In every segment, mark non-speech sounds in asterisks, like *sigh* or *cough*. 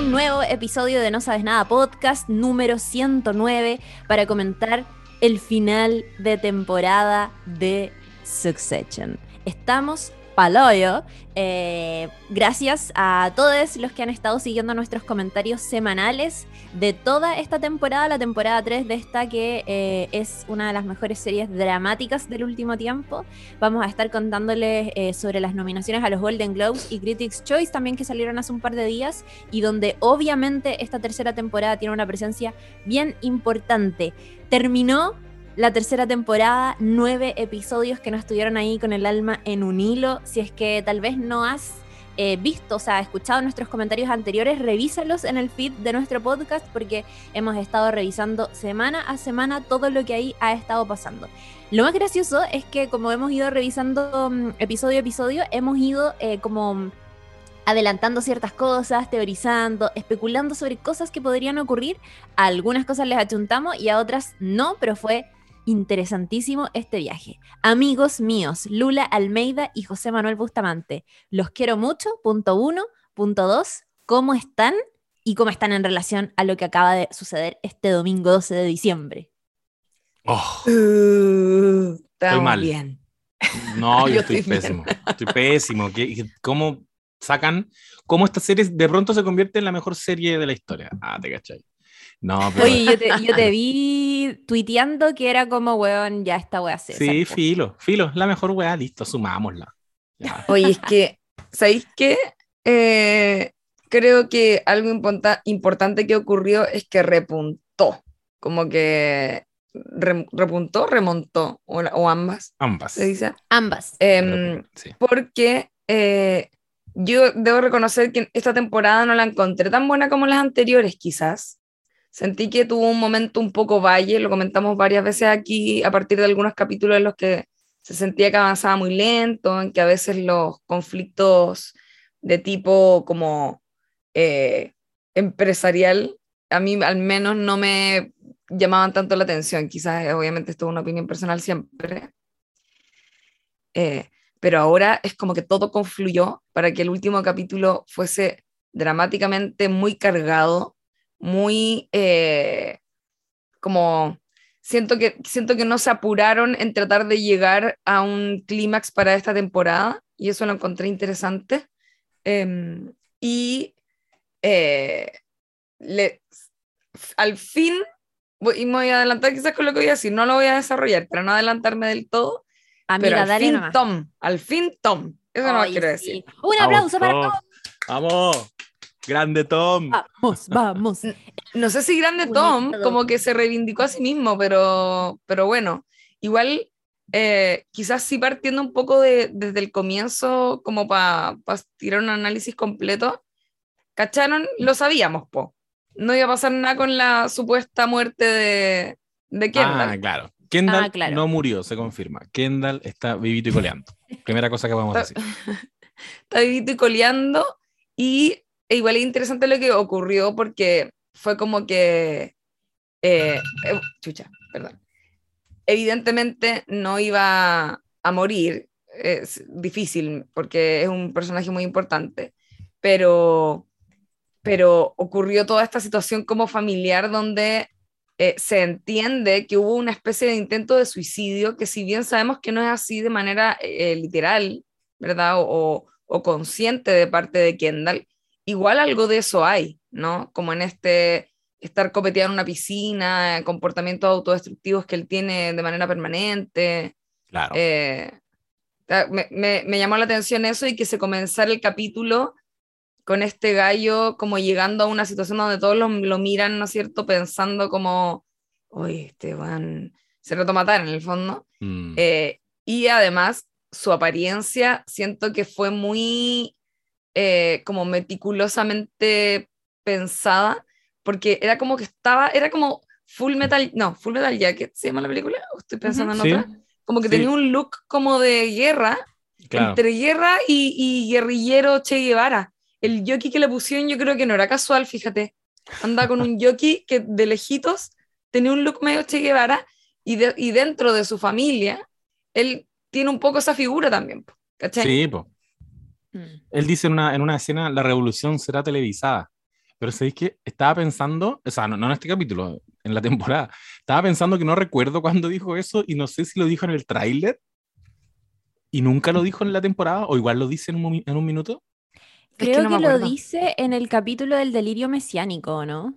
un nuevo episodio de No Sabes Nada Podcast número 109 para comentar el final de temporada de Succession. Estamos paloyo. Eh, gracias a todos los que han estado siguiendo nuestros comentarios semanales de toda esta temporada, la temporada 3 de esta que eh, es una de las mejores series dramáticas del último tiempo. Vamos a estar contándoles eh, sobre las nominaciones a los Golden Globes y Critics Choice también que salieron hace un par de días y donde obviamente esta tercera temporada tiene una presencia bien importante. Terminó la tercera temporada, nueve episodios que nos estuvieron ahí con el alma en un hilo. Si es que tal vez no has eh, visto, o sea, escuchado nuestros comentarios anteriores, revísalos en el feed de nuestro podcast porque hemos estado revisando semana a semana todo lo que ahí ha estado pasando. Lo más gracioso es que como hemos ido revisando mm, episodio a episodio, hemos ido eh, como adelantando ciertas cosas, teorizando, especulando sobre cosas que podrían ocurrir. A algunas cosas les achuntamos y a otras no, pero fue interesantísimo este viaje. Amigos míos, Lula Almeida y José Manuel Bustamante, los quiero mucho, punto uno. Punto dos, ¿cómo están? Y cómo están en relación a lo que acaba de suceder este domingo 12 de diciembre. Oh, uh, estoy mal. bien. No, *laughs* yo, estoy, pésimo. Estoy pésimo. ¿Cómo sacan? ¿Cómo esta serie de pronto se convierte en la mejor serie de la historia? Ah, te cachai. No, pero... Oye, yo te, yo te, vi tuiteando que era como, weón, ya esta weá se. Sí, filo, filo, la mejor weá, listo, sumámosla. Ya. Oye, es que, ¿sabéis qué? Eh, creo que algo importante que ocurrió es que repuntó, como que re repuntó, remontó, o, o, ambas. Ambas. ¿Se dice? Ambas. Eh, sí. Porque eh, yo debo reconocer que esta temporada no la encontré tan buena como las anteriores, quizás. Sentí que tuvo un momento un poco valle, lo comentamos varias veces aquí, a partir de algunos capítulos en los que se sentía que avanzaba muy lento, en que a veces los conflictos de tipo como eh, empresarial, a mí al menos no me llamaban tanto la atención. Quizás, obviamente, esto es una opinión personal siempre. Eh, pero ahora es como que todo confluyó para que el último capítulo fuese dramáticamente muy cargado, muy eh, como siento que siento que no se apuraron en tratar de llegar a un clímax para esta temporada y eso lo encontré interesante eh, y eh, le, al fin y me voy a adelantar quizás con lo que voy a decir no lo voy a desarrollar para no adelantarme del todo Amiga, pero al dale fin nomás. Tom al fin Tom eso no Ay, quiero sí. decir Un Vamos, aplauso para Tom. Tom. Vamos, grande Tom. Vamos, vamos. no sé si grande. Tom, como que se reivindicó a sí mismo, pero, pero bueno, igual eh, quizás sí partiendo un poco de, desde el comienzo, como para tirar un análisis completo, ¿cacharon? Lo sabíamos, po. No iba a pasar nada con la supuesta muerte de, de Kendall. Ah, claro. Kendall Ah, claro. no murió, se confirma. Kendall está vivito y coleando. Primera cosa que vamos a decir. *laughs* Está vivito y coleando, y e igual es interesante lo que ocurrió porque fue como que... eh, eh, chucha, perdón. Evidentemente no iba a morir, es difícil porque es un personaje muy importante, pero, pero ocurrió toda esta situación como familiar donde eh, se entiende que hubo una especie de intento de suicidio que si bien sabemos que no es así de manera literal, ¿verdad? O, o consciente de parte de Kendall, igual algo de eso hay, ¿no? Como en este estar copeteado en una piscina, comportamientos autodestructivos que él tiene de manera permanente. Claro. Eh, me, me, me, llamó la atención eso y que se comenzara el capítulo con este gallo como llegando a una situación donde todos lo, lo miran, ¿no es cierto? Pensando como, oye, este van, se reto matar en el fondo. Mm. Eh, y además su apariencia siento que fue muy eh, como meticulosamente pensada porque era como que estaba, era como Full Metal, no, Full Metal Jacket, ¿se llama la película? ¿O estoy pensando Ujú, en sí. otra? Como que Sí. tenía un look como de guerra, claro. entre guerra y, y guerrillero Che Guevara. El jockey que le pusieron yo creo que no era casual, fíjate. Andaba con un *laughs* jockey que de lejitos tenía un look medio Che Guevara y, de- y dentro de su familia, él tiene un poco esa figura también, ¿cachai? Sí, po. Mm. Él dice en una, en una escena, la revolución será televisada. Pero sabéis que estaba pensando, o sea, no, no en este capítulo, en la temporada, estaba pensando que no recuerdo cuándo dijo eso y no sé si lo dijo en el tráiler y nunca lo dijo en la temporada o igual lo dice en un, en un minuto. Es Creo no que, lo dice en el capítulo del delirio mesiánico, ¿no?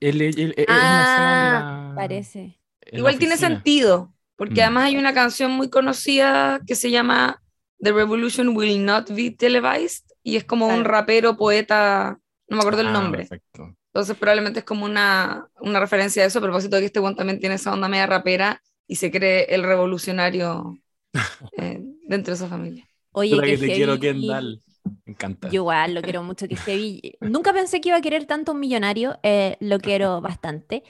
Una escena en Ah, la- parece. Igual tiene sentido, porque Mm. además hay una canción muy conocida que se llama The Revolution Will Not Be Televised y es como un Claro. rapero, poeta, no me acuerdo el Ah, nombre. perfecto. Entonces probablemente es como una, una referencia a eso, a propósito de que este one también tiene esa onda media rapera y se cree el revolucionario *laughs* eh, dentro de esa familia. Oye, que te quiero, heavy. Kendall. Me encanta. Yo igual lo quiero mucho, que heavy. Nunca pensé que iba a querer tanto un millonario, eh, lo quiero bastante.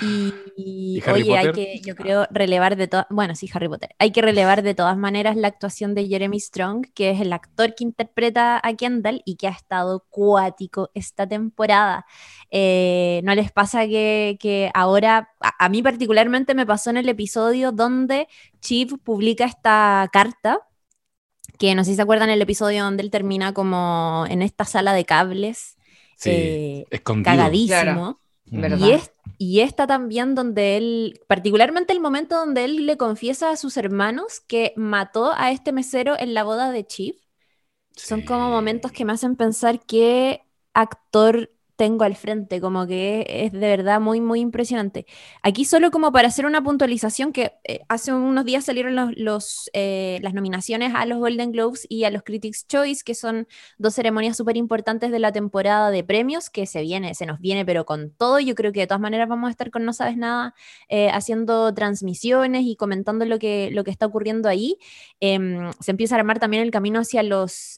Y, ¿Y Harry oye, hay Potter? que, yo creo, relevar de todas, bueno, sí, Harry Potter, hay que relevar de todas maneras la actuación de Jeremy Strong, que es el actor que interpreta a Kendall y que ha estado cuático esta temporada. Eh, ¿no les pasa que, que ahora, a, a mí particularmente me pasó en el episodio donde Chief publica esta carta? Que no sé si se acuerdan el episodio donde él termina como en esta sala de cables, Sí, eh, escondido. cagadísimo. Y, es, y esta también donde él, particularmente el momento donde él le confiesa a sus hermanos que mató a este mesero en la boda de Chief, son como momentos que me hacen pensar qué actor tengo al frente, como que es de verdad muy, muy impresionante. Aquí solo como para hacer una puntualización, que eh, hace unos días salieron los, los, eh, las nominaciones a los Golden Globes y a los Critics' Choice, que son dos ceremonias súper importantes de la temporada de premios, que se viene, se nos viene, pero con todo, yo creo que de todas maneras vamos a estar con No Sabes Nada, eh, haciendo transmisiones y comentando lo que, lo que está ocurriendo ahí. Em, se empieza a armar también el camino hacia los,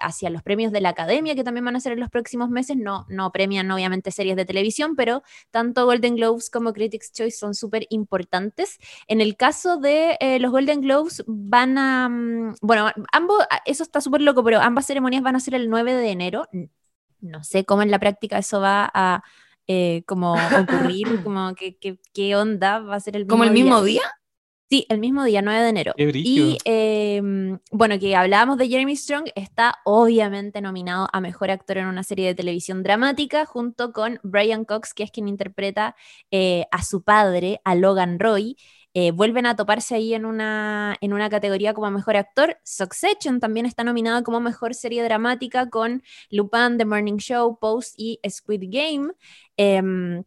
hacia los premios de la academia, que también van a ser en los próximos meses. No premian obviamente series de televisión, pero tanto Golden Globes como Critics' Choice son súper importantes. En el caso de eh, los Golden Globes, van a. mm, bueno, ambos, eso está súper loco, pero ambas ceremonias van a ser el 9 de enero. No sé cómo en la práctica eso va a. eh, como *laughs* ocurrir, como qué onda va a ser el mismo ¿Como el día. mismo día? Sí, el mismo día, 9 de enero. Qué. Y eh, bueno, que hablábamos de Jeremy Strong, está obviamente nominado a Mejor Actor en una serie de televisión dramática, junto con Brian Cox, que es quien interpreta eh, a su padre, a Logan Roy. Eh, vuelven a toparse ahí en una, en una categoría como Mejor Actor. Succession también está nominada como Mejor Serie Dramática con Lupin, The Morning Show, Post y Squid Game. Em,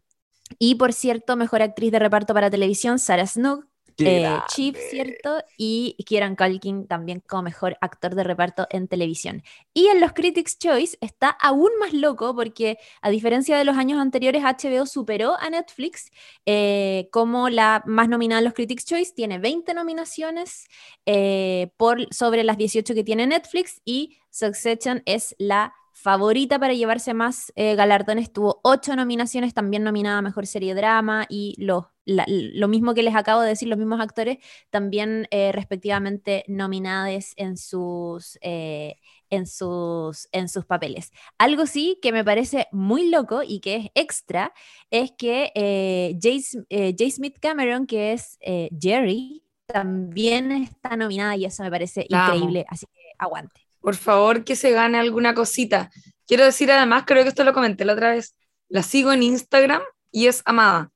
y por cierto, Mejor Actriz de Reparto para Televisión, Sarah Snook, eh. Chief, ¿cierto? Y Kieran Culkin también como mejor actor de reparto en televisión. Y en los Critics' Choice está aún más loco porque a diferencia de los años anteriores, HBO superó a Netflix eh, como la más nominada en los Critics' Choice. Tiene 20 nominaciones eh, por, sobre las 18 que tiene Netflix y Succession es la favorita para llevarse más eh, galardones. Tuvo ocho nominaciones, también nominada a Mejor Serie Drama y los la- lo mismo que les acabo de decir, los mismos actores, también eh, respectivamente nominados en sus, eh, en, sus, en sus papeles. Algo sí que me parece muy loco y que es extra, es que eh, J. eh, J. Smith Cameron, que es Jerry, también está nominada y eso me parece increíble, así que aguante. Por favor, que se gane alguna cosita. Quiero decir además, creo que esto lo comenté la otra vez, la sigo en Instagram y es amada.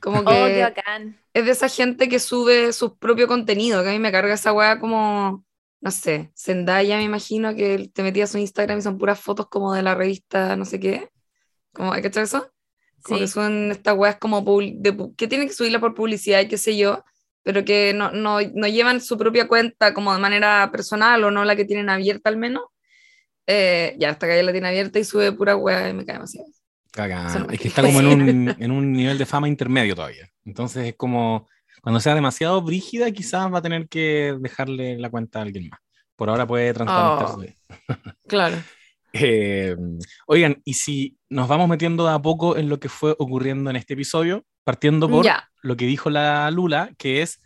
Como que Oh, qué bacán. es de esa gente que sube su propio contenido, que a mí me carga esa weá como, no sé, Zendaya me imagino que te metías su Instagram y son puras fotos como de la revista no sé qué. Como, ¿Hay que echar eso? Como Sí. que suben estas weas como de que tienen que subirla por publicidad y qué sé yo, pero que no, no, no llevan su propia cuenta como de manera personal o no la que tienen abierta al menos. Eh, ya, hasta que ella la tiene abierta y sube pura wea y me cae demasiado. Es que está como en un, *laughs* en un nivel de fama intermedio todavía. Entonces es como, cuando sea demasiado brígida, quizás va a tener que dejarle la cuenta a alguien más. Por ahora puede transparentar Oh. Claro. *laughs* Eh, oigan, y si nos vamos metiendo de a poco en lo que fue ocurriendo en este episodio, partiendo por Ya, lo que dijo la Lula, que es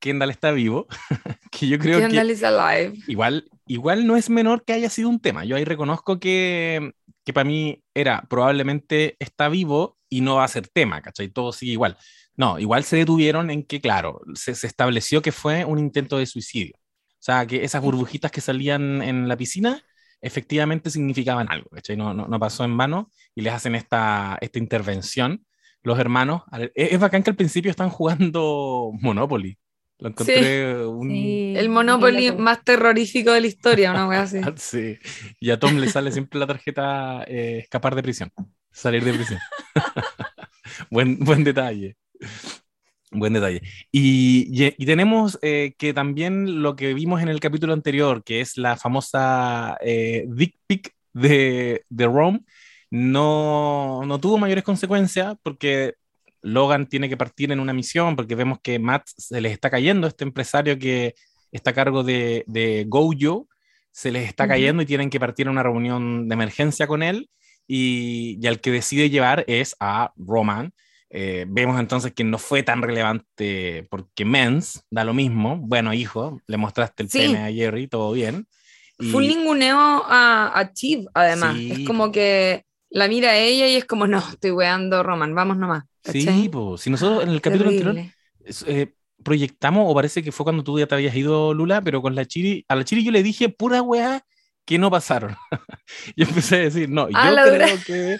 Kendall está vivo, *laughs* que yo creo que Kendall is alive. igual, igual no es menor que haya sido un tema. Yo ahí reconozco que, que para mí era probablemente está vivo y no va a ser tema, ¿cachai? Todo sigue igual. No, igual se detuvieron en que, claro, se, se estableció que fue un intento de suicidio. O sea, que esas burbujitas que salían en la piscina efectivamente significaban algo, ¿cachai? No, no, no pasó en vano y les hacen esta, esta intervención los hermanos. Es, es bacán que al principio están jugando *laughs* Monopoly. Lo encontré un... Sí, El Monopoly más terrorífico de la historia, una wea así. *laughs* Sí. Y a Tom le sale siempre la tarjeta eh, escapar de prisión, salir de prisión. *laughs* buen, buen detalle. Buen detalle. Y, y- y tenemos eh, que también lo que vimos en el capítulo anterior, que es la famosa eh, dick pic de, de Rome, no, no tuvo mayores consecuencias porque Logan tiene que partir en una misión, porque vemos que Matt se les está cayendo, este empresario que está a cargo de, de Gojo, se les está cayendo y tienen que partir a una reunión de emergencia con él. Y, y al que decide llevar es a Roman. Eh, vemos entonces que no fue tan relevante porque Mens da lo mismo. Bueno, hijo, le mostraste el Sí. pene a Jerry, todo bien. Y- Fue un ninguneo a, a Chiv, además. Sí, Es como que la mira a ella y es como, no, estoy weando, Roman, vamos nomás. sí, ¿cachai? pues, si nosotros en el capítulo anterior Terrible. es- eh, proyectamos, o parece que fue cuando tú ya te habías ido, Lula, pero con la Chiri, a la Chiri yo le dije pura weá que no pasaron. *laughs* yo empecé a decir, no, Ah, yo creo que,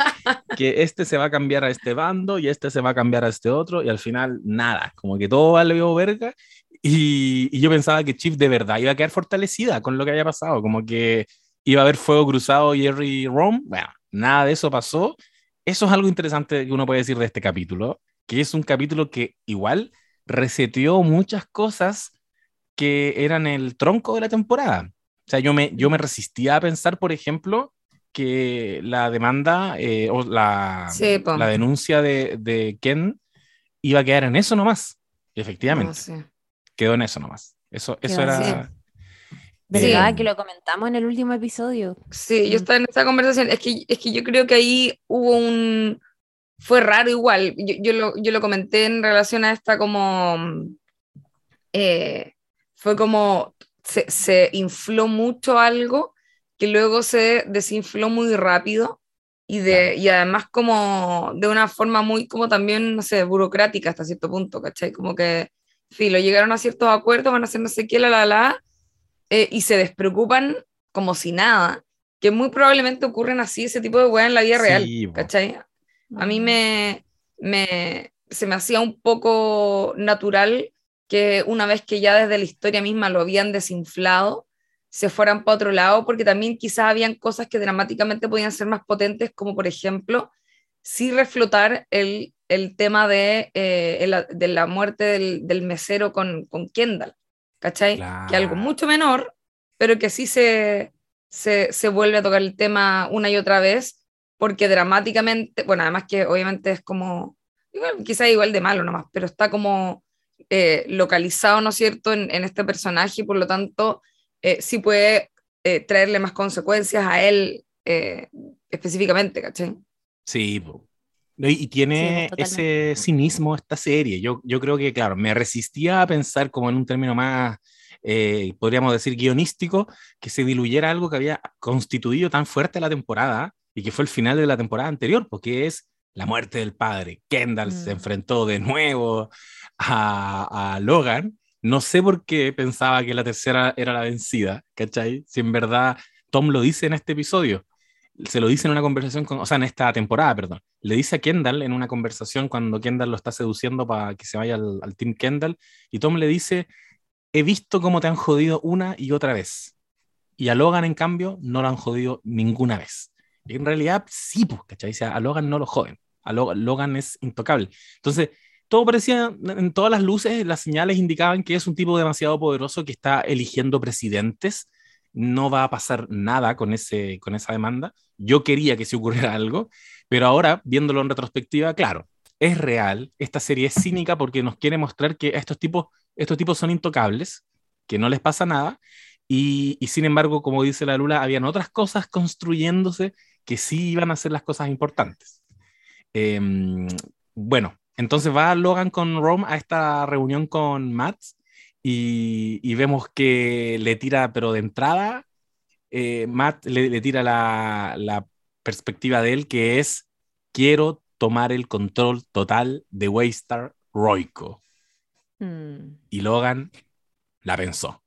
que este se va a cambiar a este bando y este se va a cambiar a este otro, y al final nada, como que todo valió verga. Y, y yo pensaba que Chief de verdad iba a quedar fortalecida con lo que había pasado, como que iba a haber fuego cruzado Jerry y Rome. Bueno, nada de eso pasó. Eso es algo interesante que uno puede decir de este capítulo, que es un capítulo que igual reseteó muchas cosas que eran el tronco de la temporada. O sea, yo me, yo me resistía a pensar, por ejemplo, que la demanda eh, o la, Sí, la denuncia de, de Ken iba a quedar en eso nomás. Efectivamente, No sé. quedó en eso nomás. Eso, eso Quedó era... ¿Verdad eh, que lo comentamos en el último episodio? Sí, yo Mm. estaba en esa conversación. Es que, es que yo creo que ahí hubo un... Fue raro igual. Yo, yo lo, yo lo comenté en relación a esta como... eh, fue como... Se, se infló mucho algo que luego se desinfló muy rápido y, de, y además como de una forma muy como también, no sé, burocrática hasta cierto punto, ¿cachai? Como que, filo, llegaron a ciertos acuerdos, van a hacer no sé qué, la, la, la, eh, y se despreocupan como si nada, que muy probablemente ocurren así ese tipo de weas en la vida real, Sí. ¿cachai? A mí me, me, se me hacía un poco natural que una vez que ya desde la historia misma lo habían desinflado, se fueran para otro lado, porque también quizás habían cosas que dramáticamente podían ser más potentes, como por ejemplo, sí reflotar el, el tema de, eh, el- de la muerte del, del mesero con, con Kendall, ¿cachai? Que algo mucho menor, pero que sí se, se, se vuelve a tocar el tema una y otra vez, porque dramáticamente, bueno, además que obviamente es como, igual, quizá igual de malo nomás, pero está como eh, localizado, ¿no es cierto?, en, en este personaje y por lo tanto eh, sí puede eh, traerle más consecuencias a él eh, específicamente, ¿cachai? Sí, Y y tiene Sí, ese cinismo esta serie. Yo, yo creo que, claro, me resistía a pensar como en un término más, eh, podríamos decir, guionístico, que se diluyera algo que había constituido tan fuerte la temporada y que fue el final de la temporada anterior, porque es la muerte del padre. Kendall se Mm. enfrentó de nuevo a, a Logan. No sé por qué pensaba que la tercera era la vencida, ¿cachai? Si en verdad Tom lo dice en este episodio se lo dice en una conversación, con, o sea, en esta temporada, perdón. Le dice a Kendall en una conversación cuando Kendall lo está seduciendo para que se vaya al, al Team Kendall, y Tom le dice, he visto cómo te han jodido una y otra vez. Y a Logan, en cambio, no lo han jodido ninguna vez. Y en realidad, sí, pues, ¿cachai? O sea, a Logan no lo joden. A Lo- Logan es intocable. Entonces, todo parecía, en todas las luces, las señales indicaban que es un tipo demasiado poderoso que está eligiendo presidentes. No va a pasar nada con, ese, con esa demanda. Yo quería que se ocurriera *laughs* algo, pero ahora, viéndolo en retrospectiva, claro, es real. Esta serie es cínica porque nos quiere mostrar que estos tipos, estos tipos son intocables, que no les pasa nada. Y, sin embargo, como dice la Lula, habían otras cosas construyéndose que sí iban a ser las cosas importantes. Em, bueno, entonces va Logan con Rome a esta reunión con Matt y, y vemos que le tira, pero de entrada, eh, Matt le, le tira la, la perspectiva de él que es, quiero tomar el control total de Waystar Roico. Mm. Y Logan la pensó.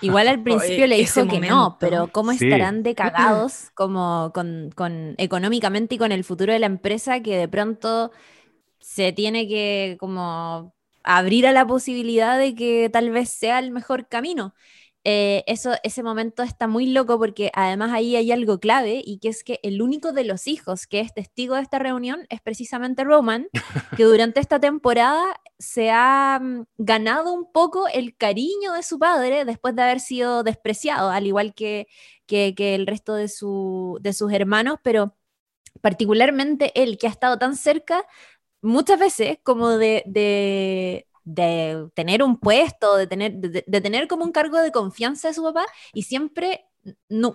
Igual al *laughs* principio le dijo que no, pero ¿cómo Sí. estarán de cagados como con, con- económicamente y con el futuro de la empresa que de pronto se tiene que como abrir a la posibilidad de que tal vez sea el mejor camino? Eh, eso, ese momento está muy loco porque además ahí hay algo clave y que es que el único de los hijos que es testigo de esta reunión es precisamente Roman, que *laughs* durante esta temporada se ha mm, ganado un poco el cariño de su padre después de haber sido despreciado, al igual que, que, que el resto de, su, de sus hermanos, pero particularmente él que ha estado tan cerca muchas veces como de, de, tener un puesto, de tener, de, tener como un cargo de confianza de su papá y siempre...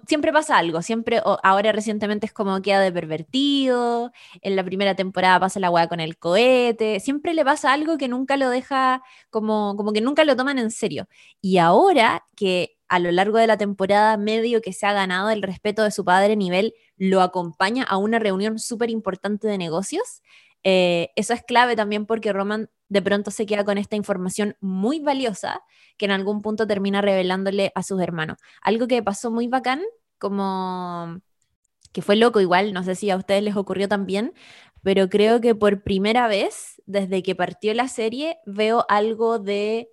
Siempre pasa algo, siempre, o ahora recientemente es como queda de pervertido, en la primera temporada pasa la weá con el cohete, siempre le pasa algo que nunca lo deja, como, como que nunca lo toman en serio. Y ahora que a lo largo de la temporada medio que se ha ganado el respeto de su padre, nivel lo acompaña a una reunión súper importante de negocios, eh, eso es clave también porque Roman de pronto se queda con esta información muy valiosa que en algún punto termina revelándole a sus hermanos. Algo que pasó muy bacán, como que fue loco igual, no sé si a ustedes les ocurrió también, pero creo que por primera vez desde que partió la serie veo algo de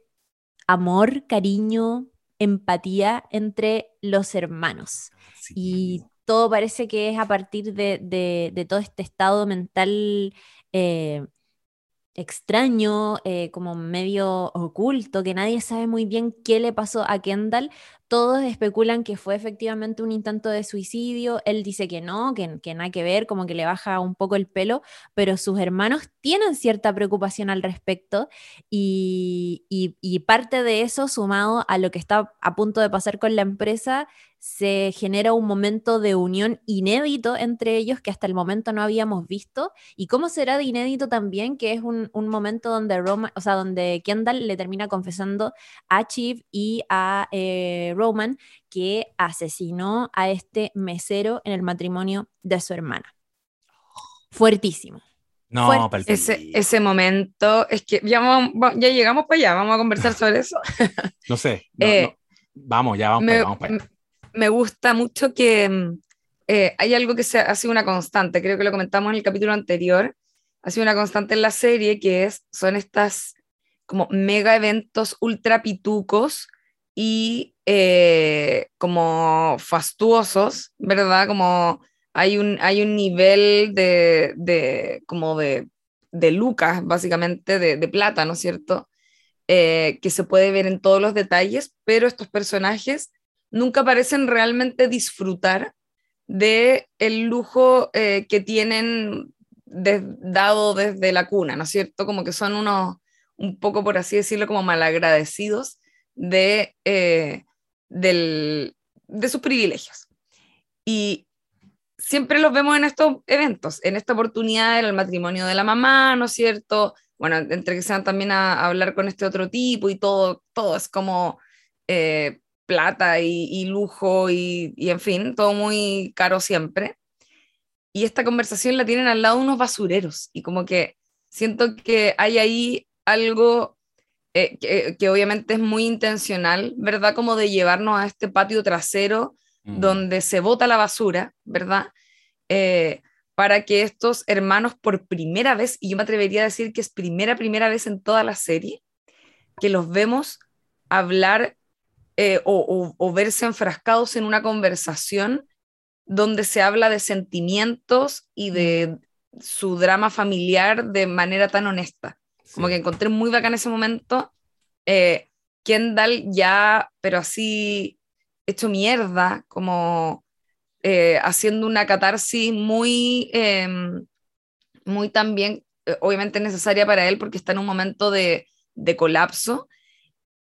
amor, cariño, empatía entre los hermanos. Sí. Y todo parece que es a partir de, de- todo este estado mental eh, extraño, eh, como medio oculto, que nadie sabe muy bien qué le pasó a Kendall. Todos especulan que fue efectivamente un intento de suicidio. Él dice que no, que, que nada que ver, como que le baja un poco el pelo, pero sus hermanos tienen cierta preocupación al respecto y, parte de eso, sumado a lo que está a punto de pasar con la empresa, se genera un momento de unión inédito entre ellos que hasta el momento no habíamos visto. ¿Y cómo será de inédito también que es un, momento donde Roma, o sea, donde Kendall le termina confesando a Chief y a eh, Roman que asesinó a este mesero en el matrimonio de su hermana? Fuertísimo. No, Ese, ese momento, es que ya, vamos- va- ya llegamos para allá, vamos a conversar *laughs* sobre eso. No sé. no, Eh, no. Vamos, ya vamos me, para allá, vamos para allá. me gusta mucho que mm, eh, hay algo que se, ha sido una constante, creo que lo comentamos en el capítulo anterior, ha sido una constante en la serie, que es, son estas como mega eventos ultra pitucos y eh, como fastuosos, ¿verdad? Como hay un, hay un nivel de, de como de, de lucas, básicamente, de, de plata, ¿no es cierto? Eh, que se puede ver en todos los detalles, pero estos personajes nunca parecen realmente disfrutar de el lujo eh, que tienen dado desde la cuna, ¿no es cierto? Como que son unos, un poco por así decirlo, como malagradecidos de, eh, del- de sus privilegios. Y siempre los vemos en estos eventos, en esta oportunidad era el matrimonio de la mamá, ¿no es cierto? Bueno, entre que sean también a, hablar con este otro tipo y todo, todo es como eh, plata y, lujo y, y, en fin, todo muy caro siempre. Y esta conversación la tienen al lado unos basureros y como que siento que hay ahí algo eh, que, que obviamente es muy intencional, ¿verdad? Como de llevarnos a este patio trasero Mm. donde se bota la basura, ¿verdad? Eh, para que estos hermanos por primera vez, y yo me atrevería a decir que es primera, primera vez en toda la serie, que los vemos hablar eh, o, o- o verse enfrascados en una conversación donde se habla de sentimientos y de su drama familiar de manera tan honesta. Como Sí. que encontré muy bacán ese momento. Eh, Kendall ya, pero así hecho mierda, como eh, haciendo una catarsis muy, eh, muy también, eh, obviamente necesaria para él porque está en un momento de, de colapso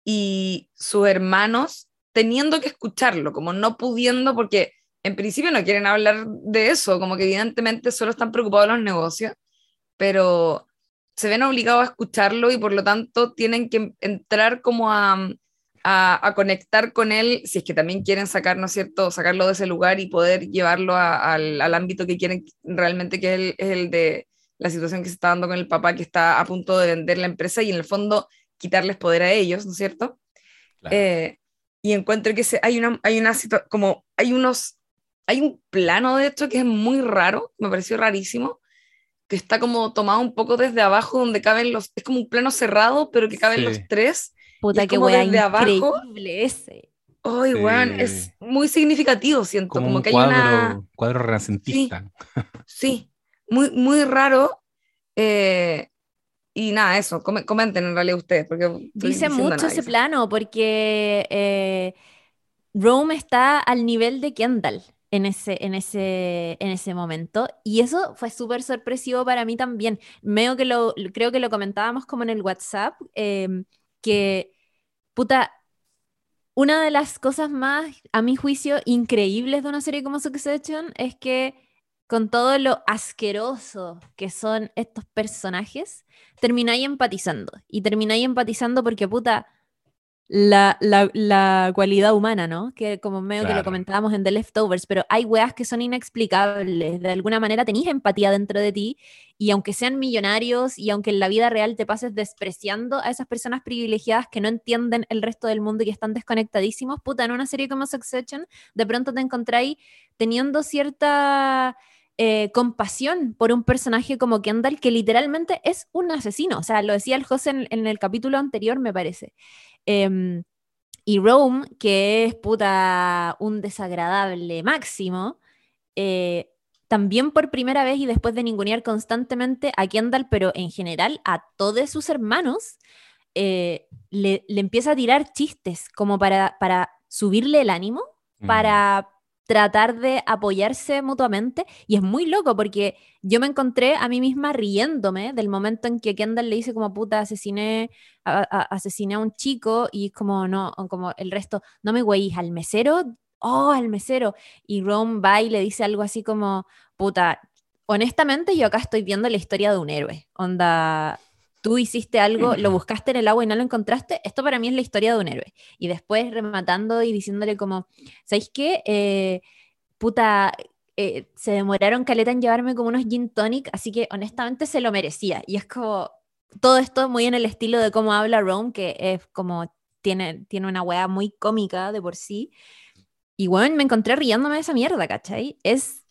y sus hermanos teniendo que escucharlo, como no pudiendo, porque en principio no quieren hablar de eso, como que evidentemente solo están preocupados los negocios, pero se ven obligados a escucharlo y por lo tanto tienen que entrar como a, a, a conectar con él, si es que también quieren sacar, ¿no es cierto?, sacarlo de ese lugar y poder llevarlo a- al, al ámbito que quieren realmente, que es el, es el de la situación que se está dando con el papá que está a punto de vender la empresa y en el fondo quitarles poder a ellos, ¿no es cierto? Claro. Eh, y encuentro que se, hay una, hay una como hay unos, hay un plano de esto que es muy raro, me pareció rarísimo, que está como tomado un poco desde abajo, donde caben los, es como un plano cerrado, pero que caben Sí. los tres. Puta, que como wea desde abajo. increíble ese. Ay, weón, Sí. es muy significativo, siento, Como, como, un que hay cuadro, una, cuadro renacentista. sí, muy, muy raro. eh, y nada, eso, come- comenten en realidad ustedes, porque Dice mucho nada, ese plano porque eh, Rome está al nivel de Kendall en ese, en ese, en ese momento. Y eso fue súper sorpresivo para mí también. Medio que lo, creo que lo comentábamos como en el WhatsApp, eh, que, puta, una de las cosas más, a mi juicio, increíbles de una serie como Succession es que con todo lo asqueroso que son estos personajes, termináis empatizando. Y termináis empatizando porque, puta, la, la- la cualidad humana, ¿no? Que como medio que lo Claro. comentábamos en The Leftovers, pero hay weas que son inexplicables. De alguna manera tenéis empatía dentro de ti y aunque sean millonarios y aunque en la vida real te pases despreciando a esas personas privilegiadas que no entienden el resto del mundo y que están desconectadísimos, puta, en una serie como Succession, de pronto te encontráis teniendo cierta eh, compasión por un personaje como Kendall que literalmente es un asesino. O sea, lo decía el José en, en el capítulo anterior, me parece. Em, y Rome, que es puta un desagradable máximo, eh, también por primera vez y después de ningunear constantemente a Kendall, pero en general a todos sus hermanos, eh, le, le empieza a tirar chistes como para, para subirle el ánimo, Mm. para tratar de apoyarse mutuamente. Y es muy loco porque yo me encontré a mí misma riéndome del momento en que Kendall le dice como puta, asesiné a, a- un chico y como no, como el resto, no me güeyes al mesero, oh, al mesero. Y Ron va y le dice algo así como, puta, honestamente yo acá estoy viendo la historia de un héroe. Onda, tú hiciste algo, lo buscaste en el agua y no lo encontraste, esto para mí es la historia de un héroe. Y después rematando y diciéndole como, ¿sabéis qué? Eh, puta, eh, se demoraron caleta en llevarme como unos gin tonic, así que honestamente se lo merecía. Y es como, todo esto muy en el estilo de cómo habla Rome, que es como, tiene, tiene una weá muy cómica de por sí. Y bueno, me encontré riéndome de esa mierda, ¿cachai? Es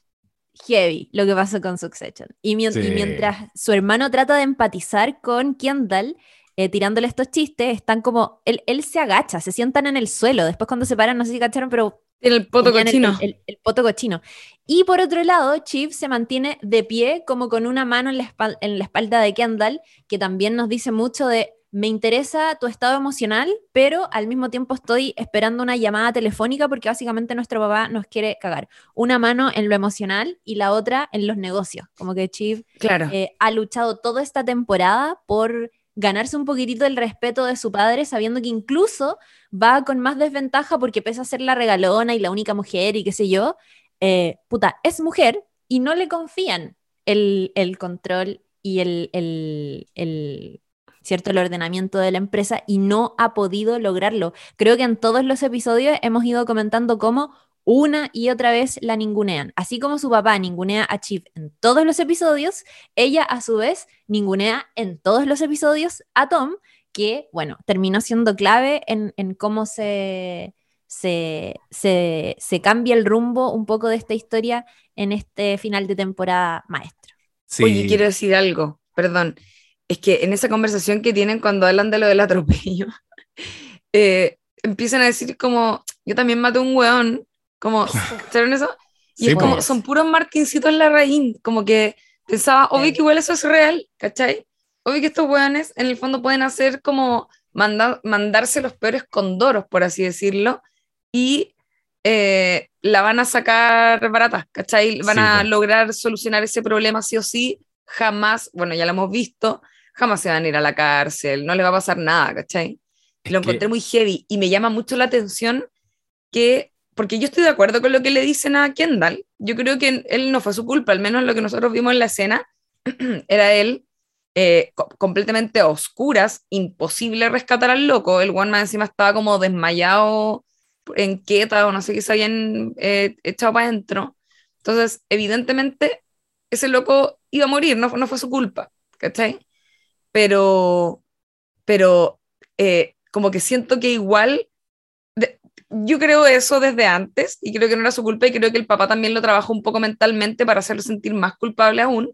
heavy lo que pasó con Succession. Y, mientras su hermano trata de empatizar con Kendall, eh, tirándole estos chistes, están como, él, él se agacha, se sientan en el suelo, después cuando se paran, no sé si cacharon, pero el poto cochino. El, el- el poto cochino. Y por otro lado, Chief se mantiene de pie, como con una mano en la, espal- en la espalda de Kendall, que también nos dice mucho de, me interesa tu estado emocional, pero al mismo tiempo estoy esperando una llamada telefónica porque básicamente nuestro papá nos quiere cagar. Una mano en lo emocional y la otra en los negocios. Como que Chief Claro. eh, ha luchado toda esta temporada por ganarse un poquitito el respeto de su padre, sabiendo que incluso va con más desventaja porque pese a ser la regalona y la única mujer y qué sé yo, eh, puta, es mujer y no le confían el, el control y el, el- el- cierto el ordenamiento de la empresa y no ha podido lograrlo. Creo que en todos los episodios hemos ido comentando cómo una y otra vez la ningunean. Así como su papá ningunea a Chief en todos los episodios, ella a su vez ningunea en todos los episodios a Tom, que, bueno, terminó siendo clave en, en cómo se, se, se, se cambia el rumbo un poco de esta historia en este final de temporada maestro. Sí. Oye, quiero decir algo, perdón. Es que en esa conversación que tienen cuando hablan de lo del atropello, *laughs* eh, empiezan a decir como, yo también maté a un weón, como, *laughs* ¿saben eso? Y Sí, es como, pues. son puros martincitos en la raíz, como que pensaba, obvio que igual eso es real, ¿cachai? Obvio que estos weones en el fondo pueden hacer como manda- mandarse los peores condoros, por así decirlo, y eh, la van a sacar barata, ¿cachai? Van Sí, a pues. lograr solucionar ese problema sí o sí, jamás, bueno, ya lo hemos visto, jamás se van a ir a la cárcel, no les va a pasar nada, ¿cachai? Es lo que- encontré muy heavy y me llama mucho la atención que, porque yo estoy de acuerdo con lo que le dicen a Kendall, yo creo que él no fue su culpa, al menos lo que nosotros vimos en la escena, *clears throat* era él eh, co- completamente a oscuras, imposible rescatar al loco, el one man encima estaba como desmayado en queta o no sé qué se habían eh, echado para adentro, entonces evidentemente ese loco iba a morir, no, no fue su culpa, ¿cachai? Pero, pero eh, como que siento que igual, de- yo creo eso desde antes y creo que no era su culpa y creo que el papá también lo trabajó un poco mentalmente para hacerlo sentir más culpable aún,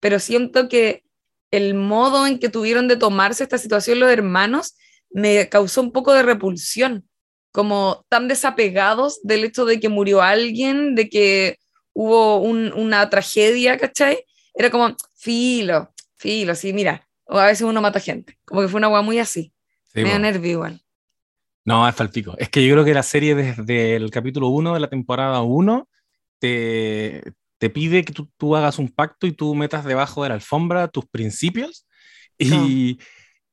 pero siento que el modo en que tuvieron de tomarse esta situación los hermanos me causó un poco de repulsión, como tan desapegados del hecho de que murió alguien, de que hubo una tragedia, ¿cachai? Era como, filo, filo, sí, mira, o a veces uno mata gente, como que fue una agua muy así, me da nervio igual. No, es faltico. Es que yo creo que la serie desde el capítulo 1 de la temporada 1 te, te pide que tú, hagas un pacto y tú metas debajo de la alfombra tus principios y,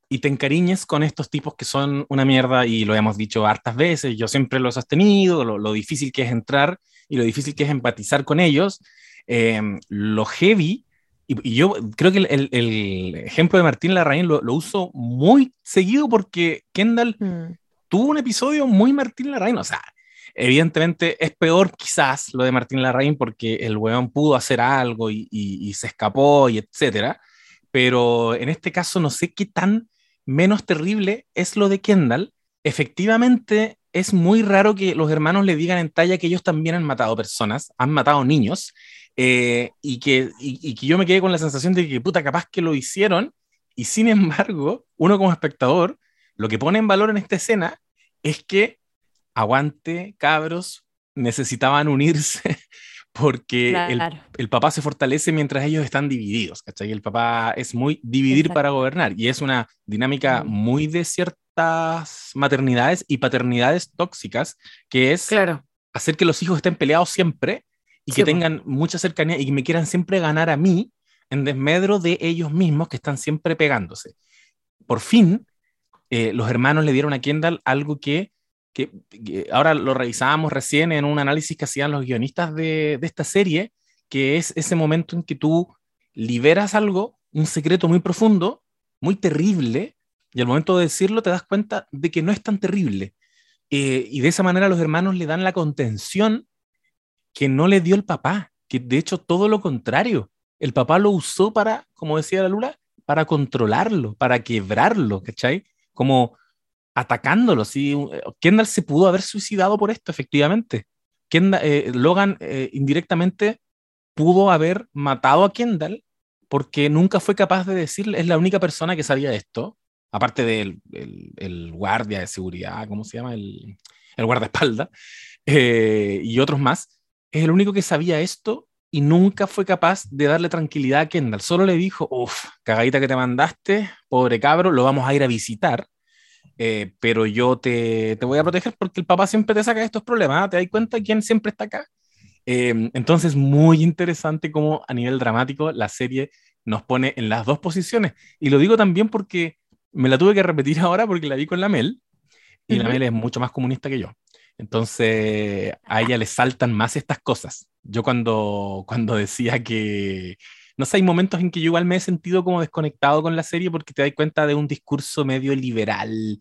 y, te encariñes con estos tipos que son una mierda y lo hemos dicho hartas veces, yo siempre los he sostenido, lo, lo difícil que es entrar y lo difícil que es empatizar con ellos, em, lo heavy. Y, yo creo que el, el, ejemplo de Martín Larraín lo, lo, uso muy seguido porque Kendall mm. tuvo un episodio muy Martín Larraín, o sea, Evidentemente es peor quizás lo de Martín Larraín porque el weón pudo hacer algo y, se escapó y etcétera, pero en este caso no sé qué tan menos terrible es lo de Kendall. Efectivamente es muy raro que los hermanos le digan en talla que ellos también han matado personas, han matado niños, eh, y, que, y, que yo me quedé con la sensación de que puta, capaz que lo hicieron, y sin embargo, uno como espectador, lo que pone en valor en esta escena es que aguante, cabros, necesitaban unirse *laughs* porque el, papá se fortalece mientras ellos están divididos, ¿cachai? El papá es muy dividir para gobernar y es una dinámica muy de ciertas maternidades y paternidades tóxicas, que es claro. hacer que los hijos estén peleados siempre y que tengan mucha cercanía y que me quieran siempre ganar a mí en desmedro de ellos mismos que están siempre pegándose. Por fin, eh, los hermanos le dieron a Kendall algo que que, ahora lo revisábamos recién en un análisis que hacían los guionistas de, de esta serie, que es ese momento en que tú liberas algo, un secreto muy profundo, muy terrible, y al momento de decirlo te das cuenta de que no es tan terrible. Eh, y de esa manera los hermanos le dan la contención que no le dio el papá, que de hecho todo lo contrario, el papá lo usó para, como decía la Lula, para controlarlo, para quebrarlo, ¿cachai? Como atacándolo. ¿sí? Eh, Kendall se pudo haber suicidado por esto, efectivamente. Kendall, eh, Logan eh, indirectamente pudo haber matado a Kendall porque nunca fue capaz de decirle, es la única persona que sabía esto, aparte del el, guardia de seguridad, ¿cómo se llama? El, el guardaespaldas, y otros más, es el único que sabía esto y nunca fue capaz de darle tranquilidad a Kendall. Solo le dijo, uff, cagadita que te mandaste, pobre cabro, lo vamos a ir a visitar eh, pero yo te, te, voy a proteger porque el papá siempre te saca estos problemas, ¿ah? ¿te das cuenta quién siempre está acá? Eh, entonces, muy interesante cómo a nivel dramático la serie nos pone en las dos posiciones. Y lo digo también porque me la tuve que repetir *laughs* ahora porque la vi con la Mel, y la Mel es mucho más comunista que yo. Entonces, a ella le saltan más estas cosas. Yo cuando, cuando *laughs* decía que no sé, hay momentos en que yo igual me he sentido como desconectado con la serie porque te das cuenta de un discurso medio liberal,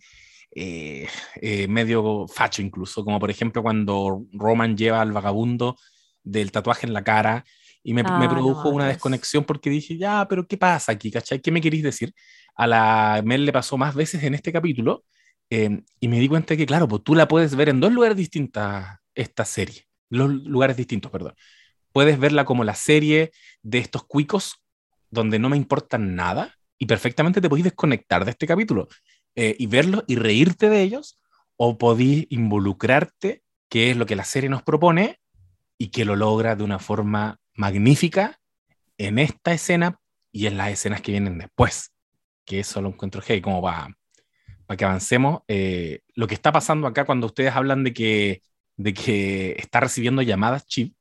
eh, eh, medio facho incluso, como por ejemplo cuando Roman lleva al vagabundo del tatuaje en la cara y me, me ah, produjo una desconexión porque dije, ya, pero ¿qué pasa aquí? ¿Cachai? ¿Qué me queréis decir? A la Mel le pasó más veces en este capítulo em, y me di cuenta que, claro, pues tú la puedes ver en dos lugares distintos, esta serie, los lugares distintos, perdón. Puedes verla como la serie de estos cuicos donde no me importan nada y perfectamente te podéis desconectar de este capítulo eh, y verlos y reírte de ellos o podéis involucrarte, que es lo que la serie nos propone y que lo logra de una forma magnífica en esta escena y en las escenas que vienen después, que eso lo encuentro hey, como para para que avancemos. Eh, lo que está pasando acá cuando ustedes hablan de que, de que está recibiendo llamadas chip,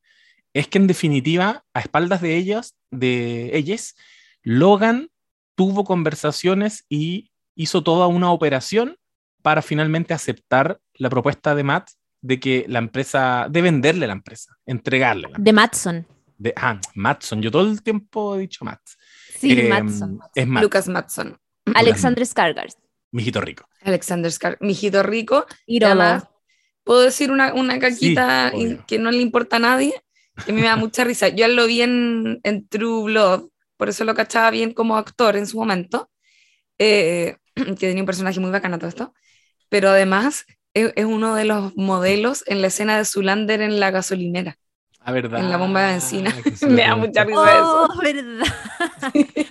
es que en definitiva, a espaldas de ellas, de ellas, Logan tuvo conversaciones y hizo toda una operación para finalmente aceptar la propuesta de Matt de que la empresa, de venderle la empresa, entregarle. de Matson. De, ah, Matson. Yo todo el tiempo he dicho Matt. Sí, em, Matson. Es Lucas Matson. Alexander Skarsgård. Mijito rico. Alexander Skarsgård. Mijito rico. Y además, puedo decir una, una caquita que no le importa a nadie a mí me da *laughs* mucha risa. Yo lo vi en, en, True Blood, por eso lo cachaba bien como actor en su momento, eh, *clears throat* que tenía un personaje muy bacano todo esto. Pero además, es, es uno de los modelos en la escena de Zulander en la gasolinera. La verdad. En la bomba de benzina. que *laughs* se Me da mucha risa eso. Oh, verdad.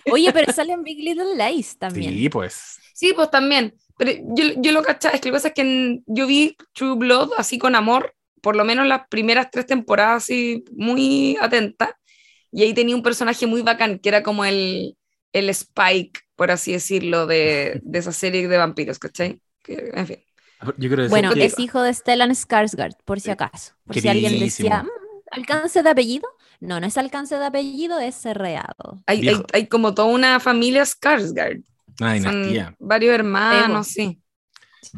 *laughs* Oye, pero salen Big Little Lies también. Sí, pues. Sí, pues también. Pero yo, yo lo cachaba, es que lo que pasa es que en- yo vi True Blood así con amor, por lo menos las primeras tres temporadas así muy atenta, y ahí tenía un personaje muy bacán, que era como el, el Spike, por así decirlo, de, de esa serie de vampiros, ¿cachai? Que, en fin. Yo Bueno, que- es hijo de Stellan Skarsgård, por si acaso. Por si alguien decía, "Mm, ¿alcance de apellido? No, no es alcance de apellido, es cerreado. Hay, hay, hay como toda una familia Skarsgård. Una Son dinastía. varios hermanos, sí.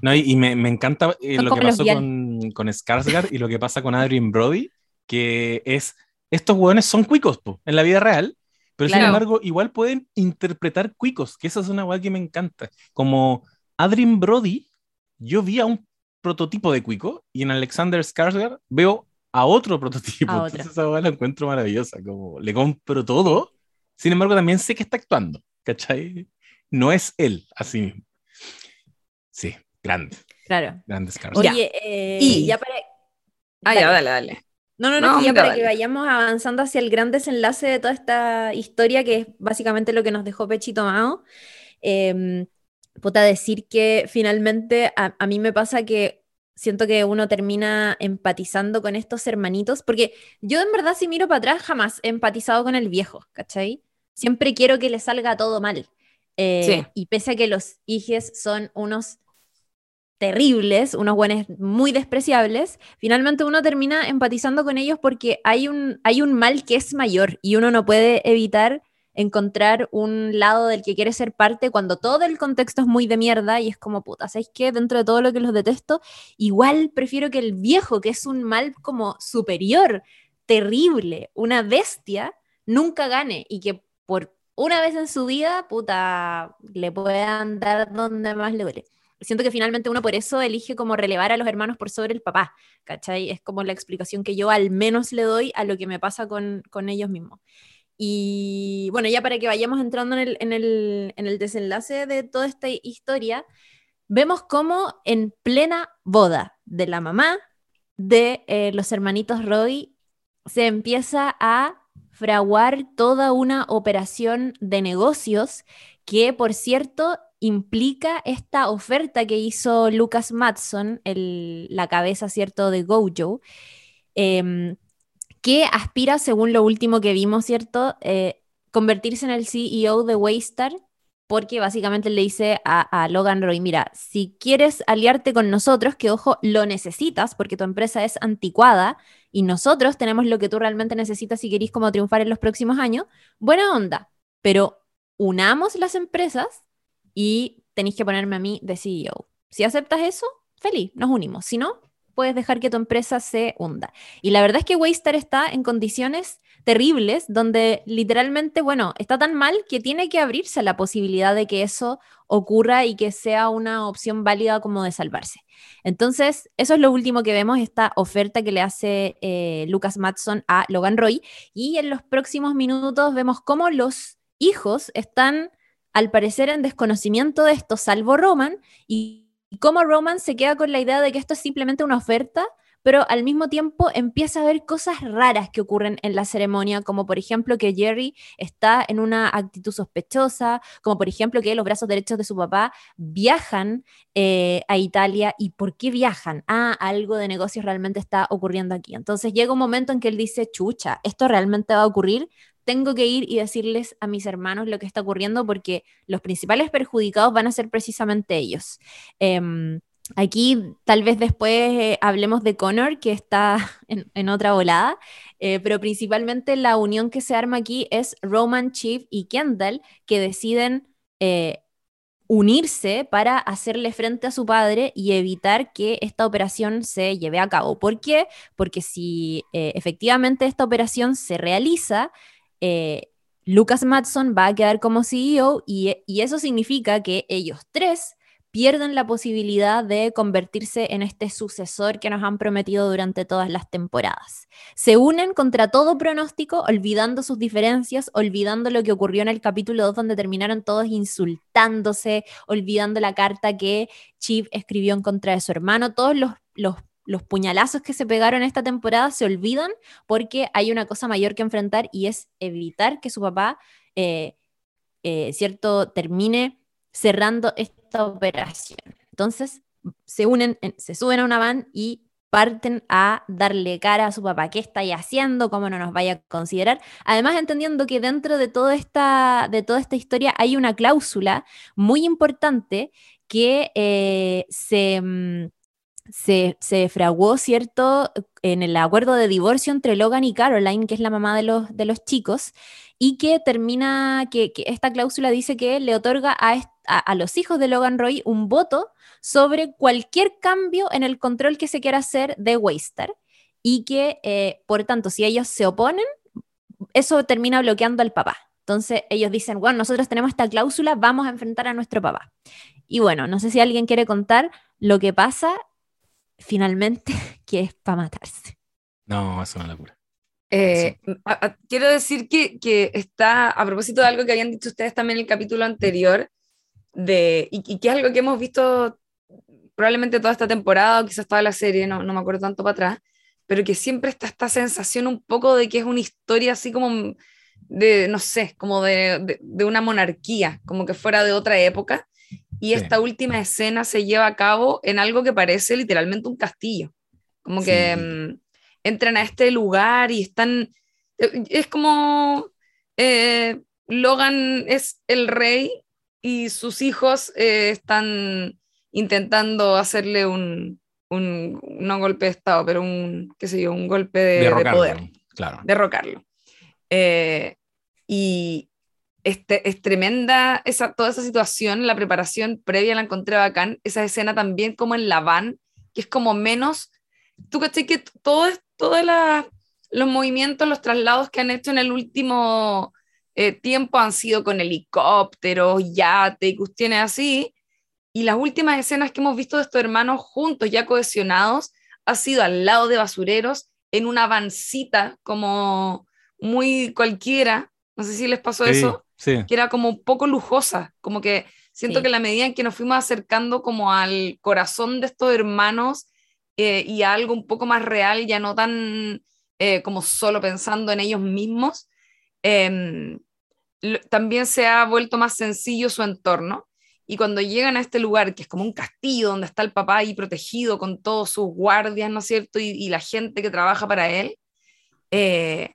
No, y, y me, me encanta eh, Son lo que pasó con, con Skarsgård y lo que pasa con Adrian Brody, que es, estos hueones son cuicos po, en la vida real, pero sin Claro. embargo igual pueden interpretar cuicos, que esa es una hueá que me encanta. Como Adrian Brody, yo vi a un prototipo de cuico y en Alexander Skarsgård veo a otro prototipo. A Entonces esa hueá la encuentro maravillosa, como le compro todo, sin embargo también sé que está actuando, ¿cachai? No es él, así mismo. Sí, grande. Claro. Grande. Ya. Oye, eh, Y- ya para... Ah, ya, dale, dale. No, no, no, No, ya para que vayamos avanzando hacia el gran desenlace de toda esta historia, que es básicamente lo que nos dejó Pechito Mao. Eh, puta, decir que finalmente a, a mí me pasa que siento que uno termina empatizando con estos hermanitos, porque yo en verdad si miro para atrás jamás he empatizado con el viejo, ¿cachai? Siempre quiero que le salga todo mal. Y pese a que los hijes son unos terribles, unos buenos muy despreciables, finalmente uno termina empatizando con ellos porque hay un, hay un mal que es mayor y uno no puede evitar encontrar un lado del que quiere ser parte cuando todo el contexto es muy de mierda y es como, puta, ¿sabéis qué? Dentro de todo lo que los detesto, igual prefiero que el viejo, que es un mal como superior, terrible, una bestia, nunca gane y que por una vez en su vida, puta, le puedan dar donde más le duele. Siento que finalmente uno por eso elige como relevar a los hermanos por sobre el papá, ¿cachai? Es como la explicación que yo al menos le doy a lo que me pasa con, con ellos mismos. Y bueno, ya para que vayamos entrando en el, en el, en el desenlace de toda esta historia, vemos cómo en plena boda de la mamá de eh, los hermanitos Roy se empieza a fraguar toda una operación de negocios que, por cierto, implica esta oferta que hizo Lucas Matson, la cabeza, ¿cierto?, de Gojo, em, que aspira, según lo último que vimos, ¿cierto?, eh, convertirse en el CEO de Waystar, porque básicamente le dice a, Logan Roy, mira, si quieres aliarte con nosotros, que ojo, lo necesitas, porque tu empresa es anticuada, y nosotros tenemos lo que tú realmente necesitas si querís como triunfar en los próximos años, buena onda, pero unamos las empresas y tenéis que ponerme a mí de CEO. Si aceptas eso, feliz, nos unimos. Si no, puedes dejar que tu empresa se hunda. Y la verdad es que Waystar está en condiciones terribles donde literalmente, bueno, está tan mal que tiene que abrirse la posibilidad de que eso ocurra y que sea una opción válida como de salvarse. Entonces, eso es lo último que vemos, esta oferta que le hace eh, Lucas Matson a Logan Roy. Y en los próximos minutos vemos cómo los hijos están, al parecer, en desconocimiento de esto, salvo Roman, y y cómo Roman se queda con la idea de que esto es simplemente una oferta, pero al mismo tiempo empieza a ver cosas raras que ocurren en la ceremonia, como por ejemplo que Jerry está en una actitud sospechosa, como por ejemplo que los brazos derechos de su papá viajan eh, a Italia. ¿Y por qué viajan? Ah, algo de negocios realmente está ocurriendo aquí. Entonces llega un momento en que él dice, chucha, ¿esto realmente va a ocurrir? Tengo que ir y decirles a mis hermanos lo que está ocurriendo porque los principales perjudicados van a ser precisamente ellos. Em, Aquí tal vez después eh, hablemos de Connor, que está *laughs* en, otra volada, eh, pero principalmente la unión que se arma aquí es Roman, Chief y Kendall, que deciden eh, unirse para hacerle frente a su padre y evitar que esta operación se lleve a cabo. ¿Por qué? Porque si efectivamente esta operación se realiza, eh, Lucas Matson va a quedar como CEO y, eso significa que ellos tres pierden la posibilidad de convertirse en este sucesor que nos han prometido durante todas las temporadas. Se unen contra todo pronóstico, olvidando sus diferencias, olvidando lo que ocurrió en el capítulo 2 donde terminaron todos insultándose, olvidando la carta que Chief escribió en contra de su hermano, todos los, puñalazos que se pegaron esta temporada se olvidan porque hay una cosa mayor que enfrentar y es evitar que su papá, eh, eh, ¿cierto?, termine cerrando esta operación. Entonces, se unen, se suben a una van y parten a darle cara a su papá, qué está ahí haciendo, cómo no nos vaya a considerar. Además, entendiendo que dentro de toda esta, de toda esta historia hay una cláusula muy importante que eh, se, mm, se, se, fraguó, ¿cierto?, en el acuerdo de divorcio entre Logan y Caroline, que es la mamá de los, de los chicos, y que termina, que, esta cláusula dice que le otorga a, a, los hijos de Logan Roy un voto sobre cualquier cambio en el control que se quiera hacer de Waster y que, eh, por tanto, si ellos se oponen, eso termina bloqueando al papá. Entonces ellos dicen, bueno, nosotros tenemos esta cláusula, vamos a enfrentar a nuestro papá. Y bueno, no sé si alguien quiere contar lo que pasa finalmente, *laughs* que es para matarse. No, es una locura. Eh, quiero decir que, que, está, a propósito de algo que habían dicho ustedes también en el capítulo anterior, de, y, que es algo que hemos visto probablemente toda esta temporada o quizás toda la serie, no, no me acuerdo tanto para atrás, pero que siempre está esta sensación un poco de que es una historia así como de, no sé, como de, de, una monarquía, como que fuera de otra época. Y esta última escena se lleva a cabo en algo que parece literalmente un castillo. Como que mm, entran a este lugar y están... Es como... Eh, Logan es el rey y sus hijos eh, están intentando hacerle un, un, no golpe de estado, pero un, qué sé yo, un golpe de, poder. Claro. Derrocarlo. Eh, y este, es tremenda esa, toda esa situación, la preparación previa la encontré bacán, esa escena también como en la van, que es como menos, tú caché que todos los movimientos, los traslados que han hecho en el último eh, tiempo han sido con helicópteros, yate y cuestiones así. Y las últimas escenas que hemos visto de estos hermanos juntos, ya cohesionados, ha sido al lado de basureros, en una vancita como muy cualquiera. No sé si les pasó eso. Que era como un poco lujosa. Como que siento que la medida en que nos fuimos acercando como al corazón de estos hermanos eh, y a algo un poco más real, ya no tan eh, como solo pensando en ellos mismos, em, también se ha vuelto más sencillo su entorno. Y cuando llegan a este lugar, que es como un castillo donde está el papá ahí protegido con todos sus guardias, ¿no es cierto? Y, la gente que trabaja para él, eh,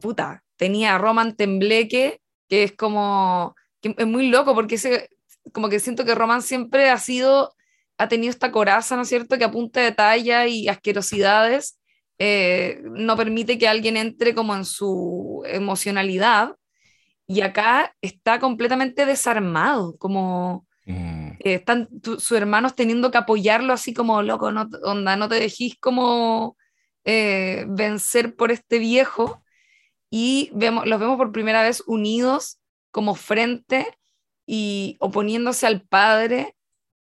puta, tenía a Roman Tembleque, que es como, que es muy loco porque ese, como que siento que Roman siempre ha sido, ha tenido esta coraza, ¿no es cierto? Que apunta de talla y asquerosidades eh, no permite que alguien entre como en su emocionalidad y acá está completamente desarmado, como mm. eh, están sus hermanos teniendo que apoyarlo así como, loco, no, onda, no te dejís como eh, vencer por este viejo. Y vemos, los vemos por primera vez unidos como frente y oponiéndose al padre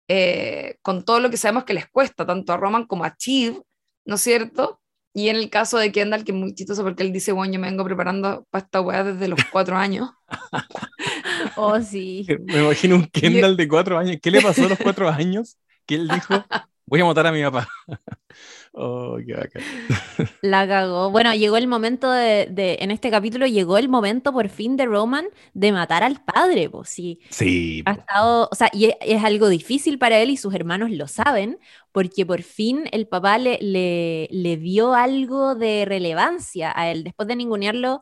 eh, con todo lo que sabemos que les cuesta, tanto a Roman como a Chiv, ¿no es cierto? Y en el caso de Kendall, que es muy chistoso porque él dice, bueno, yo me vengo preparando para esta weá desde los cuatro años. *laughs* oh, sí. *laughs* Me imagino un Kendall de cuatro años. ¿Qué le pasó a los cuatro años? Que él dijo, voy a matar a mi papá. *laughs* Oh, qué bacán. La cagó. Bueno, llegó el momento de, en este capítulo llegó el momento por fin de Roman de matar al padre, pues sí. Sí. Ha estado, o sea, y es, algo difícil para él y sus hermanos lo saben, porque por fin el papá le, le, le dio algo de relevancia a él, después de ningunearlo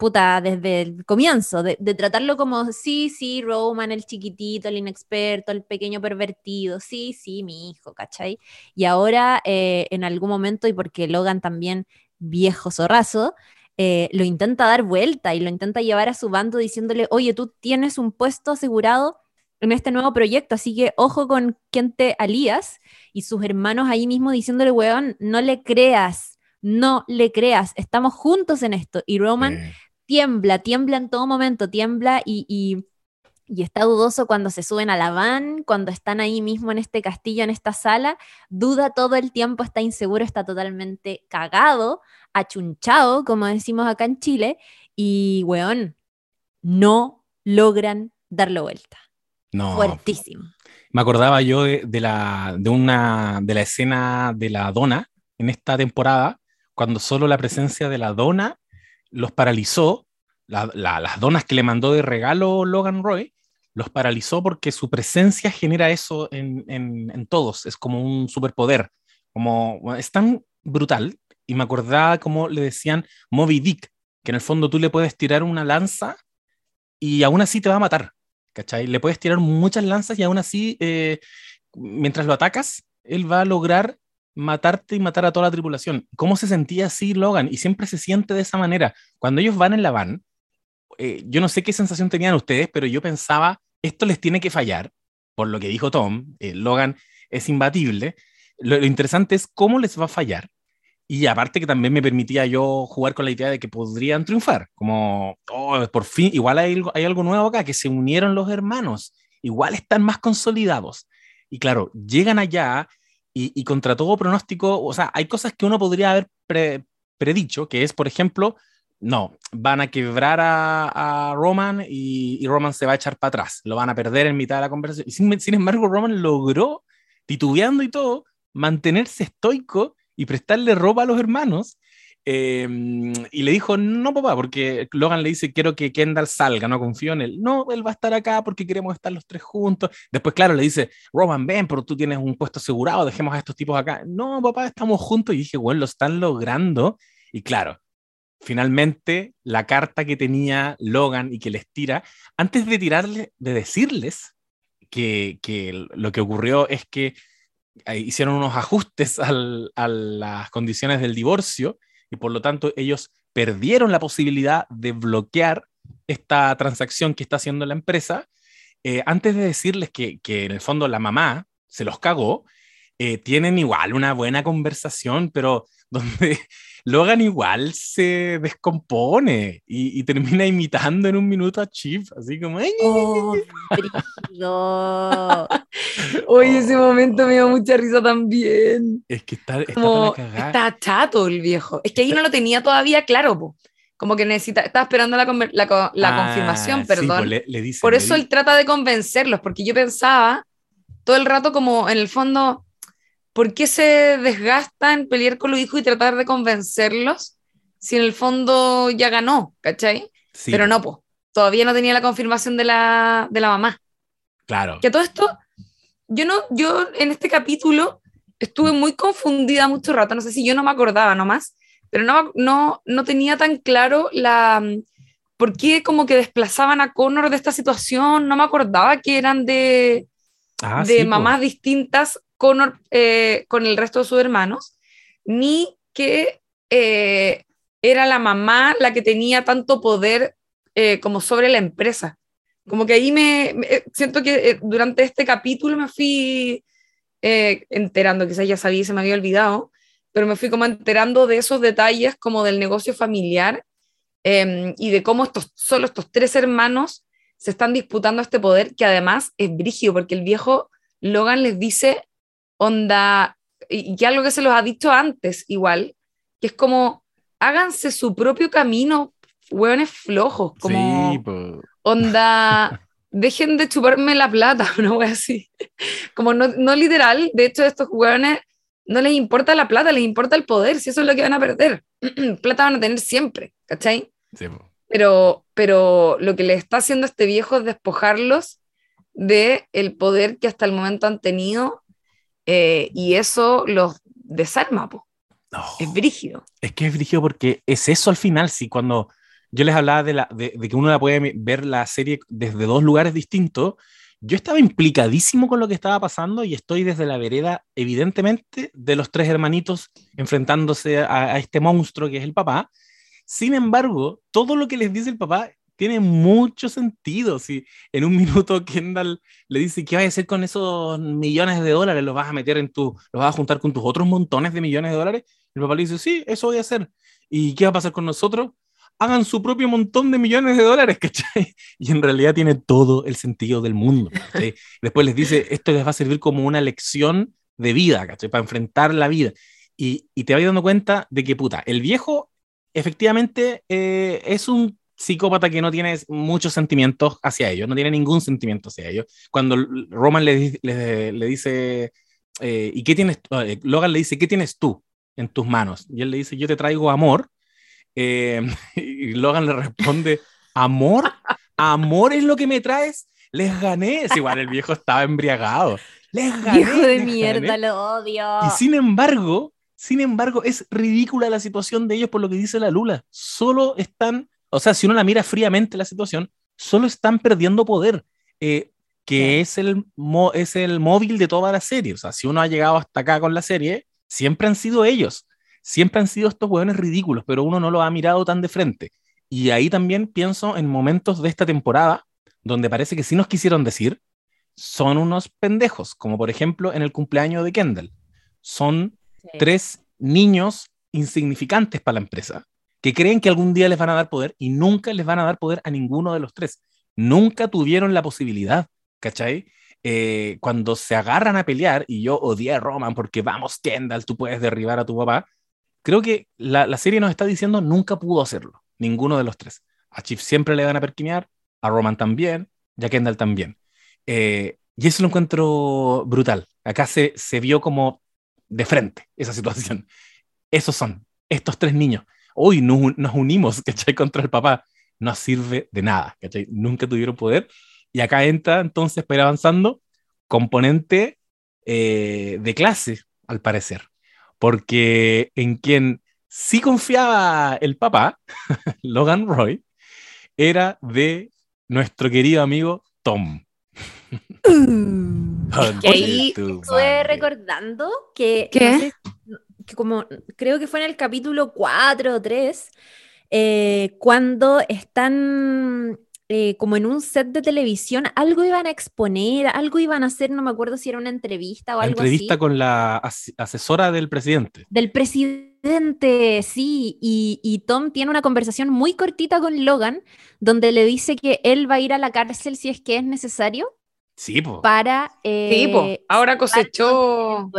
puta, desde el comienzo, de, tratarlo como, sí, sí, Roman, el chiquitito, el inexperto, el pequeño pervertido, sí, sí, mi hijo, ¿cachai? Y ahora, eh, en algún momento, y porque Logan también, viejo zorrazo, eh, lo intenta dar vuelta y lo intenta llevar a su bando diciéndole, oye, tú tienes un puesto asegurado en este nuevo proyecto, así que ojo con quién te alías, y sus hermanos ahí mismo diciéndole, weón, no le creas, no le creas, estamos juntos en esto. Y Roman tiembla, tiembla en todo momento, tiembla y, y está dudoso cuando se suben a la van, cuando están ahí mismo en este castillo, en esta sala, duda todo el tiempo, está inseguro, está totalmente cagado, achunchado, como decimos acá en Chile, y weón, no logran darle vuelta. No. Fuertísimo. Me acordaba yo de, de la, de, una, de la escena de la dona en esta temporada, cuando solo la presencia de la dona los paralizó, la- la- las donas que le mandó de regalo Logan Roy, los paralizó porque su presencia genera eso en, todos, es como un superpoder, como es tan brutal, y me acordaba como le decían Moby Dick, que en el fondo tú le puedes tirar una lanza y aún así te va a matar, ¿cachai? Le puedes tirar muchas lanzas y aún así, eh, mientras lo atacas, él va a lograr matarte y matar a toda la tripulación. ¿Cómo se sentía así Logan? Y siempre se siente de esa manera. Cuando ellos van en la van, eh, yo no sé qué sensación tenían ustedes, pero yo pensaba, esto les tiene que fallar, por lo que dijo Tom, eh, Logan es imbatible. Lo, interesante es cómo les va a fallar. Y aparte que también me permitía yo jugar con la idea de que podrían triunfar, como, oh, por fin, igual hay, hay algo nuevo acá, que se unieron los hermanos, igual están más consolidados. Y claro, llegan allá y, contra todo pronóstico, o sea, hay cosas que uno podría haber pre- predicho, que es, por ejemplo, no, van a quebrar a, Roman y, Roman se va a echar para atrás, lo van a perder en mitad de la conversación. Sin, sin embargo, Roman logró, titubeando y todo, mantenerse estoico y prestarle ropa a los hermanos. Eh, y le dijo, no, papá, porque Logan le dice, quiero que Kendall salga, no confío en él. No, él va a estar acá porque queremos estar los tres juntos. Después, claro, le dice, Roman, ven, pero tú tienes un puesto asegurado, dejemos a estos tipos acá. No, papá, estamos juntos. Y dije, bueno, lo están logrando. Y claro, finalmente la carta que tenía Logan y que les tira, antes de tirarle, de decirles que, que lo que ocurrió es que eh, hicieron unos ajustes al- a las condiciones del divorcio y por lo tanto ellos perdieron la posibilidad de bloquear esta transacción que está haciendo la empresa. Eh, antes de decirles que, que en el fondo la mamá se los cagó, eh, tienen igual una buena conversación, pero *laughs* donde Logan igual se descompone y, y termina imitando en un minuto a Chief, así como... "Ay, Oh. *laughs* Oye, ese momento me dio mucha risa también. Es que está, está Como, está chato el viejo. Es que ahí no lo tenía todavía claro, po. Como que necesita, estaba esperando la, la la Ah, confirmación, sí, perdón. pues le, le dicen, Por le eso di- él trata de convencerlos, porque yo pensaba todo el rato como en el fondo, ¿por qué se desgasta en pelear con los hijos y tratar de convencerlos si en el fondo ya ganó, ¿cachai? sí, Pero no, pues, todavía no tenía la confirmación de la, de la mamá. Claro. Que todo esto, yo no, yo en este capítulo estuve muy confundida mucho rato, no sé si yo no me acordaba nomás, pero no, no, no tenía tan claro la por qué como que desplazaban a Connor de esta situación, no me acordaba que eran de, Ah, de sí, po. mamás distintas Connor eh, con el resto de sus hermanos, ni que eh, era la mamá la que tenía tanto poder eh, como sobre la empresa. Como que ahí me, me- eh, siento que eh, durante este capítulo me fui eh, enterando, quizás ya sabía y se me había olvidado, pero me fui como enterando de esos detalles como del negocio familiar eh, y de cómo estos, solo estos tres hermanos se están disputando este poder que además es brígido, porque el viejo Logan les dice, onda, y, y algo que se los ha dicho antes igual, que es como, háganse su propio camino, hueones flojos, como Sí, po. onda, *laughs* dejen de chuparme la plata, *laughs* una wea así. Como no, no literal, de hecho, estos hueones no les importa la plata, les importa el poder, si eso es lo que van a perder. *clears throat* plata van a tener siempre, ¿cachai? Sí. Pero, pero lo que le está haciendo este viejo es despojarlos de el poder que hasta el momento han tenido eh, y eso los desarma, po. No. es brígido. Es que es brígido porque es eso al final, sí, cuando yo les hablaba de, la, de, de que uno la puede ver la serie desde dos lugares distintos, yo estaba implicadísimo con lo que estaba pasando y estoy desde la vereda, evidentemente, de los tres hermanitos enfrentándose a, a este monstruo que es el papá. Sin embargo, todo lo que les dice el papá tiene mucho sentido. Si en un *laughs* minuto Kendall le dice, ¿qué vas a hacer con esos millones de dólares? ¿Los vas a meter en tu, los vas a juntar con tus otros montones de millones de dólares? El papá le dice, sí, eso voy a hacer. ¿Y qué va a pasar con nosotros? hagan su propio montón de millones de dólares, *laughs* ¿cachai? Y en realidad tiene todo el sentido del mundo. Después les dice, esto les va a servir como una lección de vida, ¿cachai? Para enfrentar la vida. Y, y te vas dando cuenta de que, puta, el viejo efectivamente eh, es un psicópata que no tiene muchos sentimientos hacia ellos, no tiene ningún sentimiento hacia ellos. Cuando Roman le, le, le dice, eh, ¿y qué tienes? Eh, Logan le dice, ¿qué tienes tú en tus manos? Y él le dice, yo te traigo amor. Eh, *laughs* y Logan le responde, ¿amor? ¿Amor es lo que me traes? Les gané. Es igual, el viejo estaba embriagado. Les gané. Hijo de mierda, gané. lo odio. Y sin embargo, sin embargo, es ridícula la situación de ellos por lo que dice la Lula. Solo están, o sea, si uno la mira fríamente la situación, solo están perdiendo poder, eh, que es, el mo- es el móvil de toda la serie. O sea, si uno ha llegado hasta acá con la serie, siempre han sido ellos. Siempre han sido estos hueones ridículos, pero uno no lo ha mirado tan de frente. Y ahí también pienso en momentos de esta temporada donde parece que sí nos quisieron decir, son unos pendejos, como por ejemplo en el cumpleaños de Kendall. Son Sí. tres niños insignificantes para la empresa que creen que algún día les van a dar poder y nunca les van a dar poder a ninguno de los tres. Nunca tuvieron la posibilidad, ¿cachai? Eh, cuando se agarran a pelear, y yo odié a Roman porque vamos, Kendall, tú puedes derribar a tu papá, creo que la, la serie nos está diciendo nunca pudo hacerlo, ninguno de los tres. A Chief siempre le van a perquinear, a Roman también, y a Kendall también. Eh, y eso lo encuentro brutal. Acá se, se vio como de frente esa situación. Esos son, estos tres niños. Hoy nos, nos unimos, *laughs* ¿cachai? Contra el papá. No sirve de nada, ¿cachai? Nunca tuvieron poder. Y acá entra, entonces, para ir avanzando, componente eh, de clase, al parecer. Porque en quien sí confiaba el papá, *laughs* Logan Roy, era de nuestro querido amigo Tom. *laughs* Que ahí Estuve madre. recordando que, ¿Qué? no sé, que como creo que fue en el capítulo 4 o 3, eh, cuando están eh, como en un set de televisión, algo iban a exponer, algo iban a hacer, no me acuerdo si era una entrevista o La algo entrevista así. con la as- asesora del presidente. Del presidente, sí, y, y Tom tiene una conversación muy cortita con Logan, donde le dice que él va a ir a la cárcel si es que es necesario Sí, po. para... Sí, po, eh, ahora cosechó.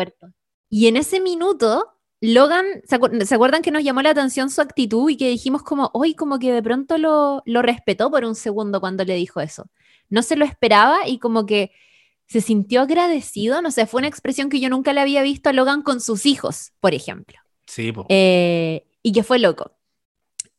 Y en ese minuto, Logan, ¿se, acu- se acuerdan que nos llamó la atención su actitud y que dijimos como, hoy como que de pronto lo, lo respetó por un segundo cuando le dijo eso? No se lo esperaba y como que se sintió agradecido, no sé, fue una expresión que yo nunca le había visto a Logan con sus hijos, por ejemplo. Sí, po. Eh, y que fue loco.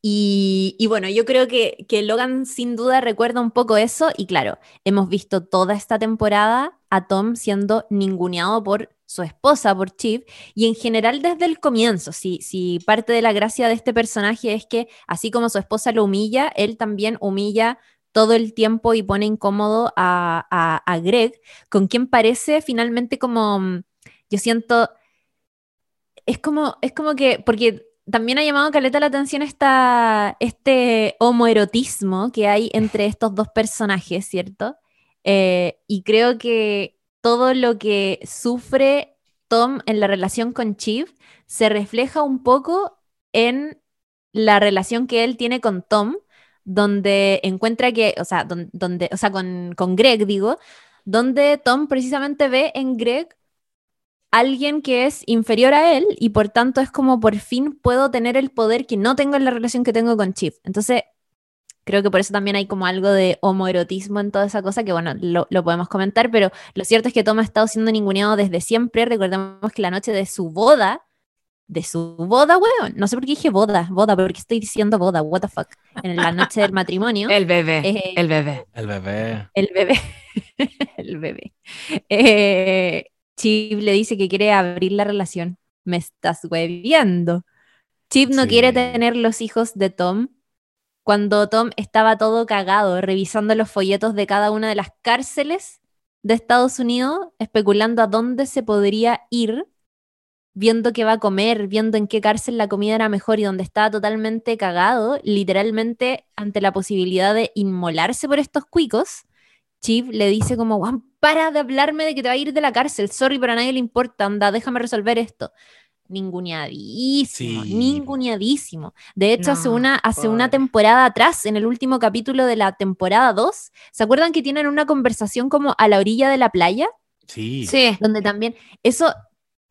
Y, y bueno, yo creo que, que Logan sin duda recuerda un poco eso y claro, hemos visto toda esta temporada a Tom siendo ninguneado por su esposa, por Chip, y en general desde el comienzo, si, si parte de la gracia de este personaje es que así como su esposa lo humilla, él también humilla todo el tiempo y pone incómodo a, a, a Greg, con quien parece finalmente como, mm, yo siento, es como, es como que, porque también ha llamado caleta la atención esta, este homoerotismo que hay entre estos dos personajes, ¿cierto? Eh, y creo que todo lo que sufre Tom en la relación con Chief se refleja un poco en la relación que él tiene con Tom, donde encuentra que, o sea, o sea, con, con Greg, digo, donde Tom precisamente ve en Greg alguien que es inferior a él y por tanto es como por fin puedo tener el poder que no tengo en la relación que tengo con Chief. Entonces, creo que por eso también hay como algo de homoerotismo en toda esa cosa que, bueno, lo, lo podemos comentar, pero lo cierto es que Tom ha estado siendo ninguneado desde siempre. Recordemos que la noche de su boda, de su boda, weón, no sé por qué dije boda, boda, porque estoy diciendo boda, what the fuck, en la noche del matrimonio. *laughs* El bebé, Eh, el bebé. El bebé. El bebé. *laughs* el bebé. Eh, Chip le dice que quiere abrir la relación. Me estás hueviando. Chip no Sí. quiere tener los hijos de Tom. Cuando Tom estaba todo cagado, revisando los folletos de cada una de las cárceles de Estados Unidos, especulando a dónde se podría ir, viendo qué va a comer, viendo en qué cárcel la comida era mejor y donde estaba totalmente cagado, literalmente ante la posibilidad de inmolarse por estos cuicos, Chip le dice como, Juan, para de hablarme de que te va a ir de la cárcel, sorry, pero a nadie le importa, anda, déjame resolver esto. Ninguneadísimo, Sí. ninguneadísimo. De hecho, hace una, hace una temporada atrás, en el último capítulo de la temporada 2, ¿se acuerdan que tienen una conversación como a la orilla de la playa? Sí. Sí, Donde también, eso,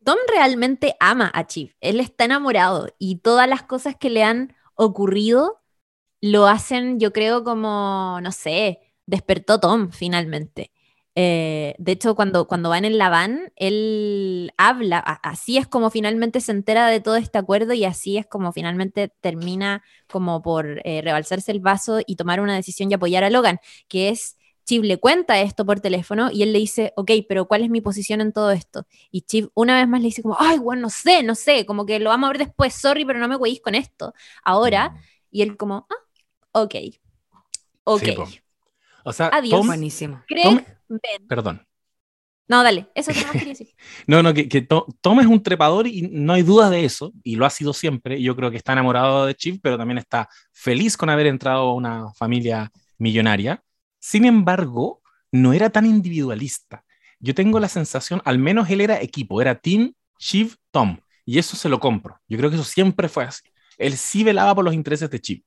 Tom realmente ama a Chief, él está enamorado y todas las cosas que le han ocurrido lo hacen, yo creo, como, no sé, despertó Tom finalmente. Eh, de hecho, cuando, cuando van en la van, él habla, así es como finalmente se entera de todo este acuerdo y así es como finalmente termina como por eh, rebalsarse el vaso y tomar una decisión y apoyar a Logan, que es, Chief le cuenta esto por teléfono y él le dice, ok, pero ¿cuál es mi posición en todo esto? Y Chief una vez más le dice como, ay, bueno, no sé, no sé, como que lo vamos a ver después, sorry, pero no me hueís con esto. Ahora, y él como, ah, ok, ok. Sí. O sea, Adiós. Tom, buenísimo. Greg, Tom- ven. perdón. No, dale, eso es lo que quería decir. *laughs* No, no, que, que To- Tom es un trepador y no hay duda de eso, y lo ha sido siempre. Yo creo que está enamorado de Chief, pero también está feliz con haber entrado a una familia millonaria. Sin embargo, no era tan individualista. Yo tengo la sensación, al menos él era equipo, era Team Chief Tom, y eso se lo compro. Yo creo que eso siempre fue así. Él sí velaba por los intereses de Chief.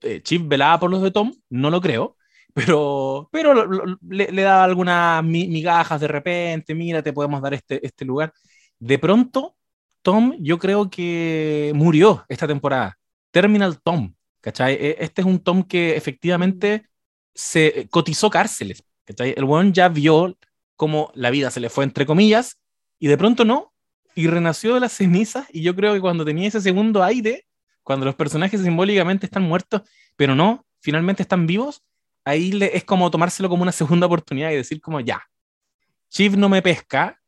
Eh, Chief velaba por los de Tom, no lo creo, pero, pero le, le daba algunas mi- migajas de repente, mira, te podemos dar este, este lugar. De pronto, Tom, yo creo que murió esta temporada. Terminal Tom, ¿cachai? E- Este es un Tom que efectivamente se cotizó cárceles, ¿cachai? El weón ya vio cómo la vida se le fue entre comillas y de pronto no, y renació de las cenizas y yo creo que cuando tenía ese segundo aire, cuando los personajes simbólicamente están muertos, pero no, finalmente están vivos, ahí le, es como tomárselo como una segunda oportunidad y decir como ya, Chief no me pesca,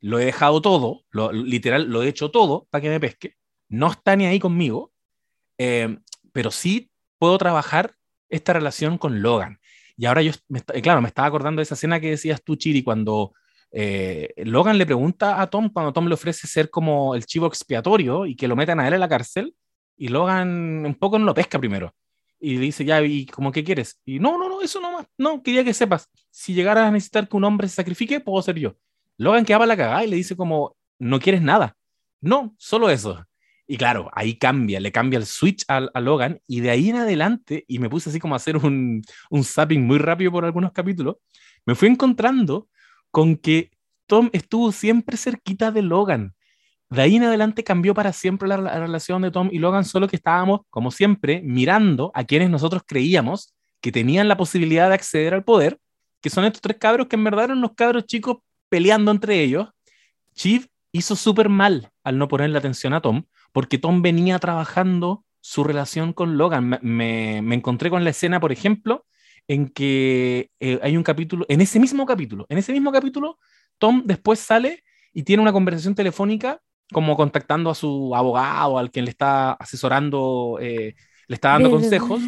lo he dejado todo, lo, literal, lo he hecho todo para que me pesque, no está ni ahí conmigo, eh, pero sí puedo trabajar esta relación con Logan. Y ahora yo, me está- claro, me estaba acordando de esa escena que decías tú, Chiri, cuando eh, Logan le pregunta a Tom, cuando Tom le ofrece ser como el chivo expiatorio y que lo metan a él en la cárcel, y Logan un poco no lo pesca primero. Y le dice, ya, ¿y cómo qué quieres? Y no, no, no, eso no más. No, quería que sepas, si llegaras a necesitar que un hombre se sacrifique, puedo ser yo. Logan quedaba la cagada y le dice como, no quieres nada. No, solo eso. Y claro, ahí cambia, le cambia el switch a, a Logan y de ahí en adelante, y me puse así como a hacer un, un zapping muy rápido por algunos capítulos, me fui encontrando con que Tom estuvo siempre cerquita de Logan. De ahí en adelante cambió para siempre la, la relación de Tom y Logan, solo que estábamos, como siempre, mirando a quienes nosotros creíamos que tenían la posibilidad de acceder al poder, que son estos tres cabros que en verdad eran los cabros chicos peleando entre ellos. Chief hizo súper mal al no ponerle atención a Tom, porque Tom venía trabajando su relación con Logan. Me encontré con la escena, por ejemplo, en que eh, hay un capítulo, en ese mismo capítulo, en ese mismo capítulo, Tom después sale y tiene una conversación telefónica como contactando a su abogado, al quien le está asesorando, eh, le está dando consejos.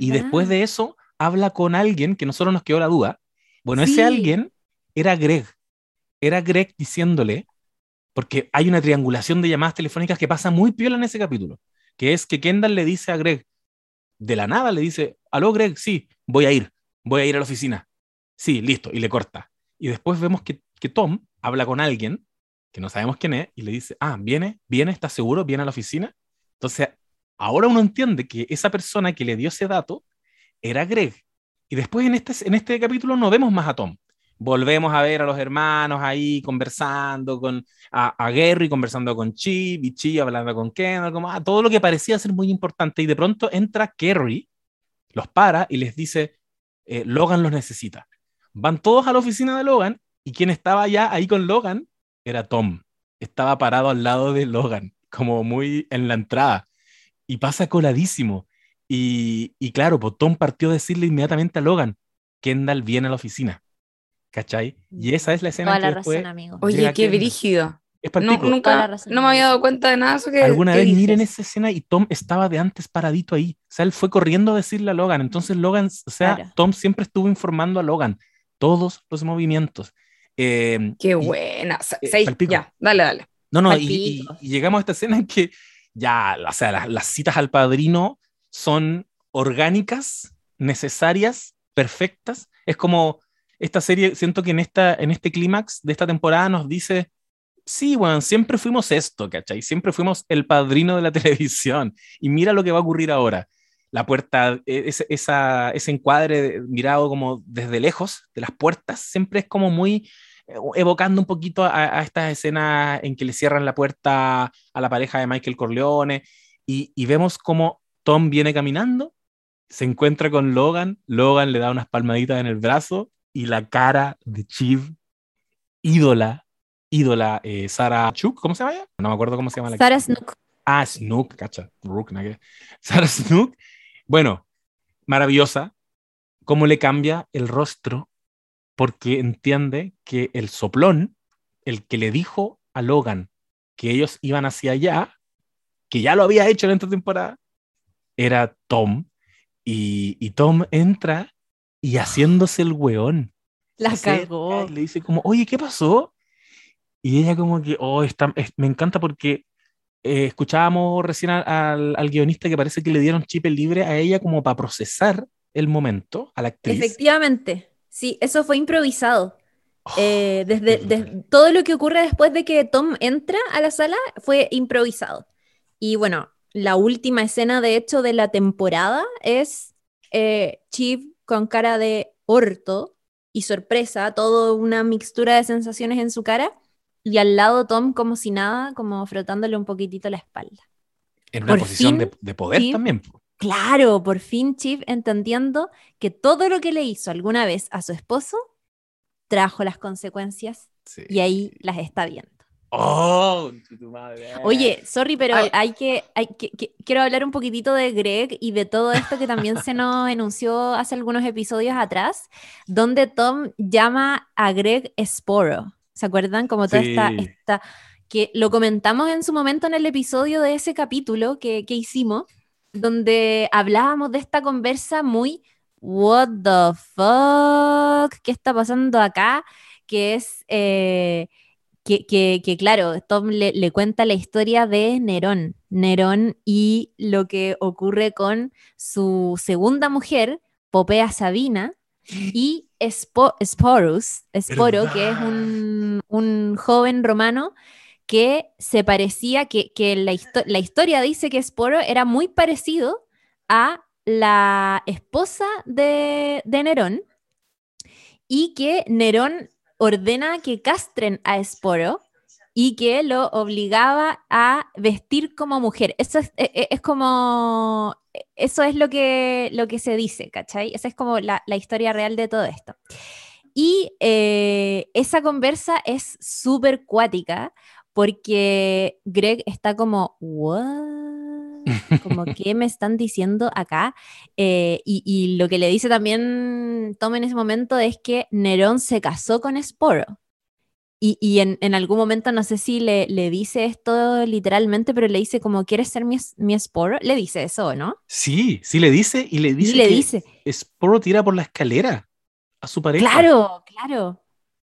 Y después de eso, habla con alguien que nosotros nos quedó la duda. Bueno, Sí. ese alguien era Greg. Era Greg diciéndole, porque hay una triangulación de llamadas telefónicas que pasa muy piola en ese capítulo, que es que Kendall le dice a Greg, de la nada le dice, aló Greg, sí, voy a ir, voy a ir a la oficina. Sí, listo, y le corta. Y después vemos que, que Tom habla con alguien, que no sabemos quién es, y le dice, ah, viene, viene, ¿estás seguro? ¿Viene a la oficina? Entonces, ahora uno entiende que esa persona que le dio ese dato era Greg. Y después en este, en este capítulo no vemos más a Tom. Volvemos a ver a los hermanos ahí conversando con a, a Gary, conversando con Chi, y Chi hablando con Kendall, como ah, todo lo que parecía ser muy importante. Y de pronto entra Kerry, los para y les dice: eh, Logan los necesita. Van todos a la oficina de Logan y quien estaba ya ahí con Logan era Tom. Estaba parado al lado de Logan, como muy en la entrada. Y pasa coladísimo. Y, y claro, pues Tom partió a decirle inmediatamente a Logan, Kendall viene a la oficina. ¿Cachai? Y esa es la escena Toda que la después razón, amigo. Oye, qué brígido. es No, nunca, razón. no me había dado cuenta de nada eso que Alguna vez dices. miren esa escena y Tom estaba de antes paradito ahí. O sea, él fue corriendo a decirle a Logan. Entonces Logan, o sea, Claro. Tom siempre estuvo informando a Logan todos los movimientos. Eh, Qué y- buena. Eh, palpico. ya, dale, dale. No, no, y, y- y llegamos a esta escena en que ya, o sea, las, las citas al padrino son orgánicas, necesarias, perfectas. Es como esta serie, siento que en, esta, en este clímax de esta temporada nos dice, Sí, bueno, siempre fuimos esto, ¿cachai? Siempre fuimos el padrino de la *laughs* televisión. Y mira lo que va a ocurrir ahora. La puerta, e, ese, esa, ese encuadre mirado como desde lejos de las puertas, siempre es como muy evocando un poquito a, a estas escenas en que le cierran la puerta a la pareja de Michael Corleone y, y vemos como Tom viene caminando, se encuentra con Logan, Logan le da unas palmaditas en el brazo y la cara de Chiv, ídola, ídola, eh, Sarah Chuk, ¿cómo se llama ella? No me acuerdo cómo se llama la Sarah Snook. Ah, Snook, cacha. Rook, ¿no? *laughs* Sarah Snook. Bueno, maravillosa. Cómo le cambia el rostro porque entiende que el soplón, el que le dijo a Logan que ellos iban hacia allá, que ya lo había hecho en esta temporada, era Tom. Y, y Tom entra y haciéndose el weón. La cagó. y Le dice como, oye, ¿qué pasó? Y ella como que, oh, está, es- me encanta porque eh, escuchábamos recién al, al- al guionista que parece que le dieron chip libre a ella como para procesar el momento a la actriz. Efectivamente. Sí, eso fue improvisado. Oh, Eh, desde, todo lo que ocurre después de que Tom entra a la sala fue improvisado. Y bueno, la última escena, de hecho, de la temporada es eh, Chief con cara de orto y sorpresa, todo una mixtura de sensaciones en su cara, y al lado Tom como si nada, como frotándole un poquitito la espalda. en una por posición fin, de, de poder sí. también. Claro, por fin Chief entendiendo que todo lo que le hizo alguna vez a su esposo trajo las consecuencias Sí. y ahí las está viendo. Oh, tu madre. Oye, sorry, pero Ay. hay que, hay que, que- quiero hablar un poquitito de Greg y de todo esto que también se nos enunció hace algunos episodios atrás, donde Tom llama a Greg Sporo. ¿Se acuerdan? Como toda esta, Sí. esta, que lo comentamos en su momento en el episodio de ese capítulo que, que hicimos, donde hablábamos de esta conversa muy, what the fuck, ¿qué está pasando acá? Que es... eh, que, que- que, claro, Tom le, le cuenta la historia de Nerón, Nerón y lo que ocurre con su segunda mujer, Popea Sabina, y Spo- Sporus, Sporo, que es un, un joven romano que se parecía, que, que la, histo- la historia dice que Sporo era muy parecido a la esposa de, Nerón y que Nerón ordena que castren a Sporo y que lo obligaba a vestir como mujer. Eso es, e- e- es como, eso es lo que, lo que se dice, ¿cachai? Esa es como la, la historia real de todo esto. Y eh, esa conversa es súper cuática porque Greg está como, ¿what? *laughs* Como, ¿qué me están diciendo acá? Eh, y, y lo que le dice también Tom en ese momento es que Nerón se casó con Sporo. Y, y en, en algún momento, no sé si le, le dice esto literalmente, pero le dice como, ¿quieres ser mi, mi Sporo? Le dice eso, ¿no? Sí, sí le dice y le dice y le que dice, Sporo tira por la escalera a su pareja. claro, claro.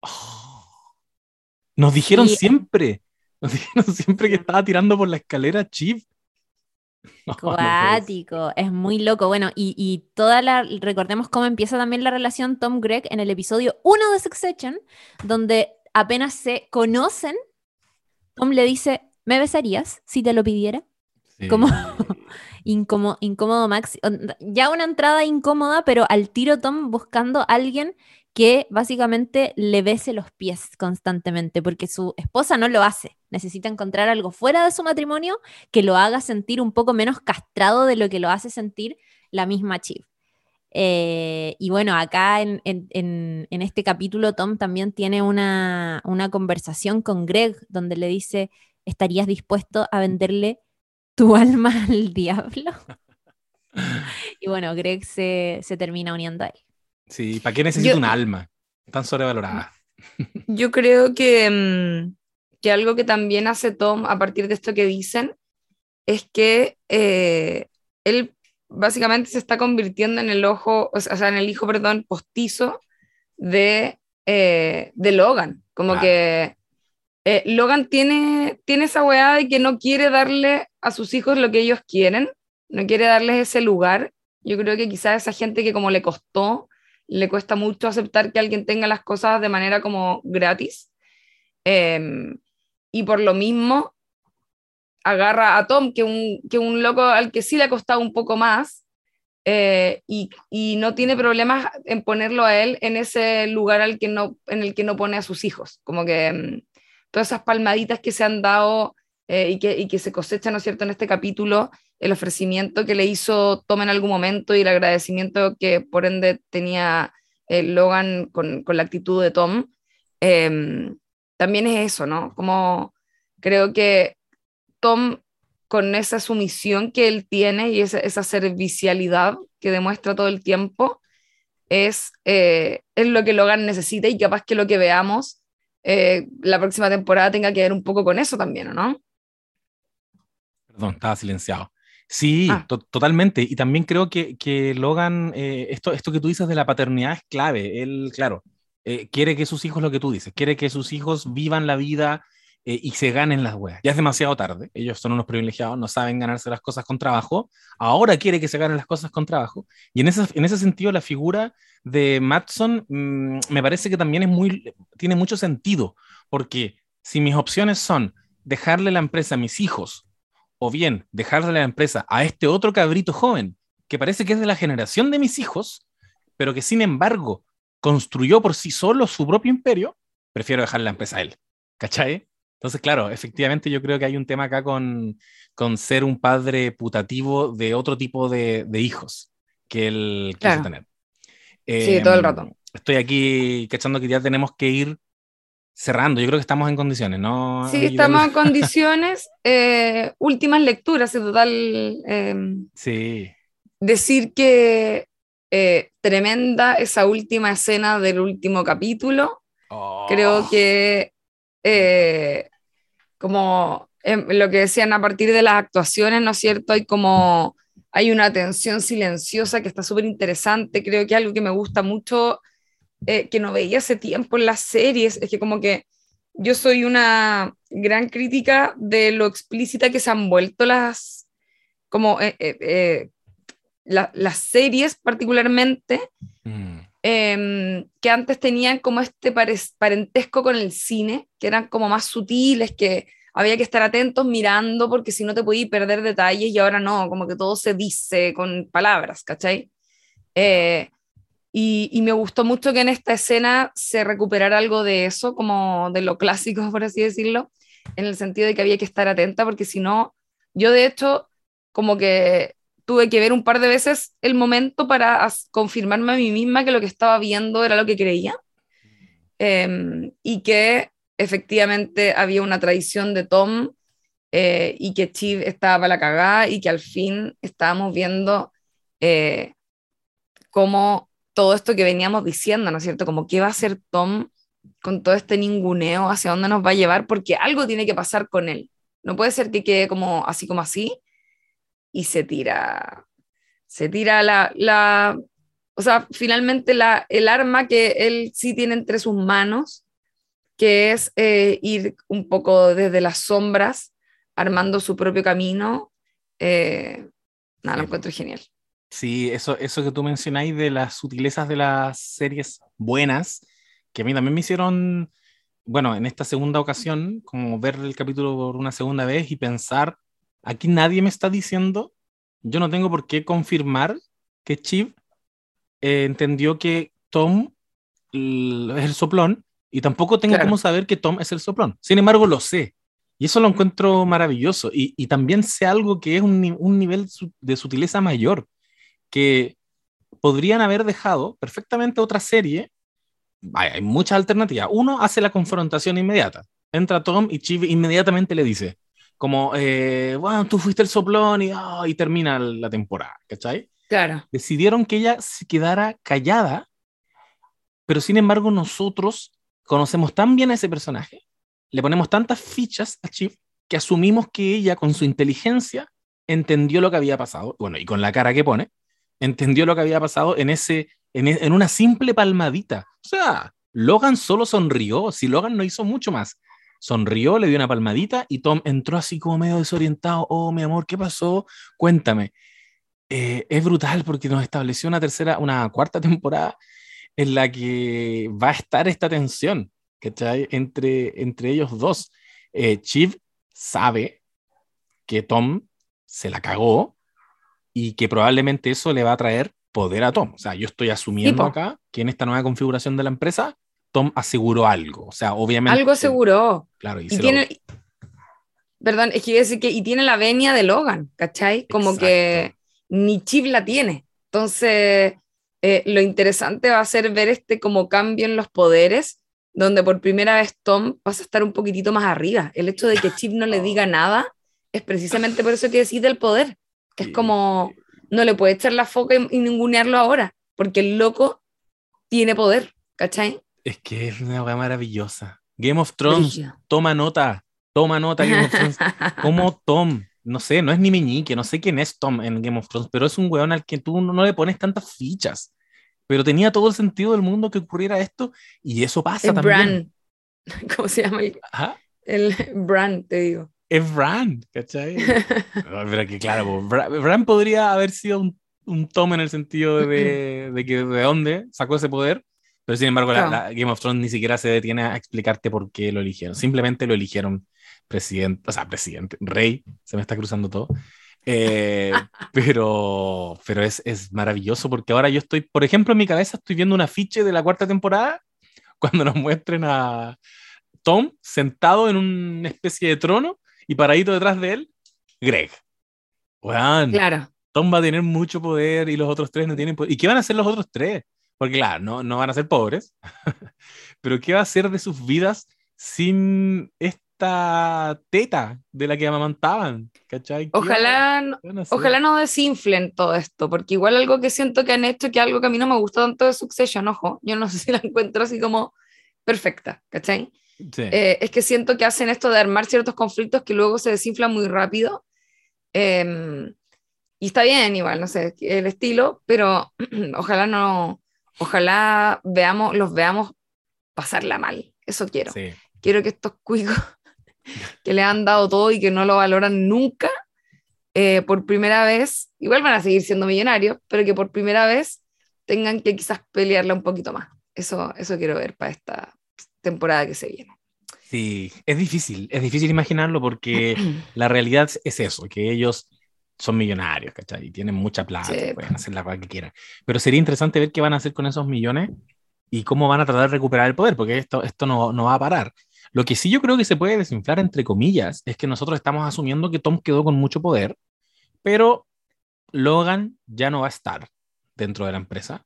Oh. Nos dijeron siempre, *laughs* siempre que estaba tirando por la escalera Chip. *laughs* No, no. Cuático, es muy loco. Bueno, y, y toda la, recordemos cómo empieza también la relación Tom Gregg en el episodio 1 de Succession, donde apenas se conocen, Tom le dice, ¿me besarías si te lo pidiera? Como- *laughs* Incómodo, incómodo Max. Ya una entrada incómoda, pero al tiro Tom buscando a alguien que básicamente le bese los pies constantemente, porque su esposa no lo hace. Necesita encontrar algo fuera de su matrimonio que lo haga sentir un poco menos castrado de lo que lo hace sentir la misma Chief. Eh, y bueno, acá en, en- en- en este capítulo Tom también tiene una, una conversación con Greg donde le dice, ¿estarías dispuesto a venderle tu *laughs* alma al diablo? *laughs* Y bueno, Greg se, se termina uniendo a él. Sí, ¿para qué necesita Yo- un alma? Tan sobrevalorada. Yo creo que, mm, que algo que también hace Tom a partir de esto que dicen es que eh, él básicamente se está convirtiendo en el ojo, o sea, en el hijo, perdón, postizo de, eh, de Logan. Como que eh, Logan tiene, tiene esa weá de que no quiere darle a sus hijos lo que ellos quieren, no quiere darles ese lugar. Yo creo que quizás esa gente que como le costó, le cuesta mucho aceptar que alguien tenga las cosas de manera como gratis. Em, y por lo mismo agarra a Tom, que un, que un loco al que sí le ha costado un poco más, eh, y, y, no tiene problemas en ponerlo a él en ese lugar al que no, en el que no pone a sus hijos. Como que mm, todas esas palmaditas que se han dado eh, y, que, y, que, se cosechan, ¿no es cierto?, en este capítulo, el ofrecimiento que le hizo Tom en algún momento y el agradecimiento que por ende tenía eh, Logan con, con, la actitud de Tom, eh, también es eso, ¿no? Como creo que Tom, con esa sumisión que él tiene y esa, esa servicialidad que demuestra todo el tiempo, es, eh, es lo que Logan necesita y capaz que lo que veamos eh, la próxima temporada tenga que ver un poco con eso también, ¿o no? Perdón, estaba silenciado. Sí, ah. to totalmente. Y también creo que, que Logan, eh, esto, esto que tú dices de la paternidad es clave. Él, claro, eh, quiere que sus hijos, lo que tú dices, quiere que sus hijos vivan la vida eh, y se ganen las weas. Ya es demasiado tarde, ellos son unos privilegiados, no saben ganarse las cosas con trabajo, ahora quiere que se ganen las cosas con trabajo. Y en ese, en ese sentido, la figura de Matson mmm, me parece que también es muy, tiene mucho sentido, porque si mis opciones son dejarle la empresa a mis hijos, o bien dejarle la empresa a este otro cabrito joven, que parece que es de la generación de mis hijos, pero que sin embargo construyó por sí solo su propio imperio, prefiero dejar la empresa a él. ¿Cachai? Entonces, claro, efectivamente yo creo que hay un tema acá con, con ser un padre putativo de otro tipo de, de hijos que él claro. quiso tener. Sí, eh, todo el rato. Estoy aquí cachando que ya tenemos que ir cerrando. Yo creo que estamos en condiciones, ¿no? Sí, estamos en condiciones. Eh, últimas lecturas, en total. Eh, sí. Decir que eh, tremenda esa última escena del último capítulo. Oh. Creo que, eh, como eh, lo que decían a partir de las actuaciones, ¿no es cierto? Hay como, hay una tensión silenciosa que está súper interesante. Creo que algo que me gusta mucho, eh, que no veía hace tiempo en las series, es que como que yo soy una gran crítica de lo explícita que se han vuelto las, como eh, la, las series particularmente, Mm. eh, que antes tenían como este parentesco con el cine, que eran como más sutiles, que había que estar atentos mirando porque si no te podías perder detalles y ahora no, como que todo se dice con palabras, ¿cachai? Eh, y, y, me gustó mucho que en esta escena se recuperara algo de eso, como de lo clásico, *laughs* por así decirlo, en el sentido de que había que estar atenta porque si no, yo de hecho como que tuve que ver un par de veces el momento para confirmarme a mí misma que lo que estaba viendo era lo que creía eh, y que efectivamente había una traición de Tom eh, y que Chiv estaba para la cagada y que al fin estábamos viendo eh, cómo todo esto que veníamos diciendo, ¿no es cierto? Como qué va a hacer Tom con todo este ninguneo, hacia dónde nos va a llevar, porque algo tiene que pasar con él. No puede ser que quede como así como así, y se tira, se tira la, la o sea, finalmente la, el arma que él sí tiene entre sus manos, que es eh, ir un poco desde las sombras, armando su propio camino, eh, nada, lo encuentro genial. Sí, eso, eso que tú mencionáis de las sutilezas de las series buenas, que a mí también me hicieron, bueno, en esta segunda ocasión, como ver el capítulo por una segunda vez y pensar Aquí nadie me está diciendo, yo no tengo por qué confirmar que Chiv eh, entendió que Tom es el soplón y tampoco tengo claro. cómo saber que Tom es el soplón. Sin embargo, lo sé. Y eso lo encuentro maravilloso. Y, y también sé algo que es un, un, nivel de sutileza mayor, que podrían haber dejado perfectamente otra serie. Hay, muchas alternativas. Uno hace la confrontación inmediata. Entra Tom y Chiv inmediatamente le dice, como, eh, bueno, tú fuiste el soplón y, oh, y termina la temporada, ¿cachai? Claro. Decidieron que ella se quedara callada, pero sin embargo nosotros conocemos tan bien a ese personaje, le ponemos tantas fichas a Chief que asumimos que ella con su inteligencia entendió lo que había pasado, bueno, y con la cara que pone, entendió lo que había pasado en ese, en, en una simple palmadita. O sea, Logan solo sonrió, si Logan no hizo mucho más sonrió, le dio una palmadita y Tom entró así como medio desorientado. Oh, mi amor, ¿qué pasó? Cuéntame. Eh, es brutal porque nos estableció una tercera, una cuarta *laughs* temporada en la que va a estar esta tensión, ¿cachai? Entre, entre ellos dos. eh, Chiv sabe que Tom se la cagó y que probablemente eso le va a traer poder a Tom. O sea, yo estoy asumiendo acá que en esta nueva configuración de la empresa, Tom aseguró algo. O sea, obviamente. Algo aseguró. Claro, y, Y se lo- tiene. Perdón, es que decir que. Y tiene la venia de Logan, ¿cachai? Como Exacto. que ni Chip la tiene. Entonces, eh, lo interesante va a ser ver este como cambio en los poderes, donde por primera vez Tom pasa a estar un poquitito más arriba. El hecho de que Chip no le *laughs* diga nada es precisamente por eso que decide el poder, que es como no le puede echar la foca y, y ningunearlo ahora, porque el loco tiene poder, ¿cachai? Es que es una weá maravillosa. Game of Thrones, Brígido. toma nota, toma nota Game of Thrones. *laughs* Como Tom, no sé, no es ni meñique, no sé quién es Tom en Game of Thrones, pero es un weón al que tú no, le pones tantas fichas. Pero tenía todo el sentido del mundo que ocurriera esto y eso pasa Es también. Bran. *laughs* ¿Cómo se llama el, Ajá, el Bran, te digo? es Bran, ¿cachai? No, pero que claro, po, Bra- Bran podría haber sido un, un Tom en el sentido de, de que de dónde sacó ese poder, pero sin embargo la- Claro. la Game of Thrones ni siquiera se detiene a explicarte por qué lo eligieron. Simplemente lo eligieron presidente, o sea, presidente, rey, se me está cruzando todo. Eh, *laughs* pero pero es, es maravilloso porque ahora yo estoy, por ejemplo, en mi cabeza estoy viendo un afiche de la cuarta temporada *laughs* cuando nos muestren a Tom sentado en una especie de trono y paradito detrás de él, Greg. Weón, Claro. Tom va a tener mucho poder y los otros tres no tienen poder. ¿Y qué van a hacer los otros tres? Porque claro, no, no van a ser pobres, *laughs* pero ¿qué va a hacer de sus vidas sin esta teta de la que amamantaban? ¿Cachai? ¿Qué Ojalá, ojalá no desinflen todo esto, porque igual algo que siento que han hecho, que algo que a mí no me gusta tanto de Succession, ojo, yo no *laughs* sé si la encuentro así como perfecta, ¿cachai? Sí. Eh, es que siento que hacen esto de armar ciertos conflictos que luego se desinflan muy rápido. eh, y está bien, igual, no sé, el estilo, pero *clears throat* ojalá no, ojalá veamos, los veamos pasarla mal. Eso quiero. sí. Quiero que estos cuicos *laughs* que le han dado todo y que no lo valoran nunca, eh, por primera vez, igual van a seguir siendo millonarios, pero que por primera vez tengan que quizás pelearla un poquito más. Eso, eso quiero ver para esta temporada que se viene. Sí, es difícil, es difícil imaginarlo porque *clears throat* la realidad es eso, que ellos son millonarios, ¿cachai? Y tienen mucha plata, Sí. pueden hacer la cosa que quieran. Pero sería interesante ver qué van a hacer con esos millones y cómo van a tratar de recuperar el poder, porque esto, esto no, no va a parar. Lo que sí yo creo que se puede desinflar, entre comillas, es que nosotros estamos asumiendo que Tom quedó con mucho poder, pero Logan ya no va a estar dentro de la empresa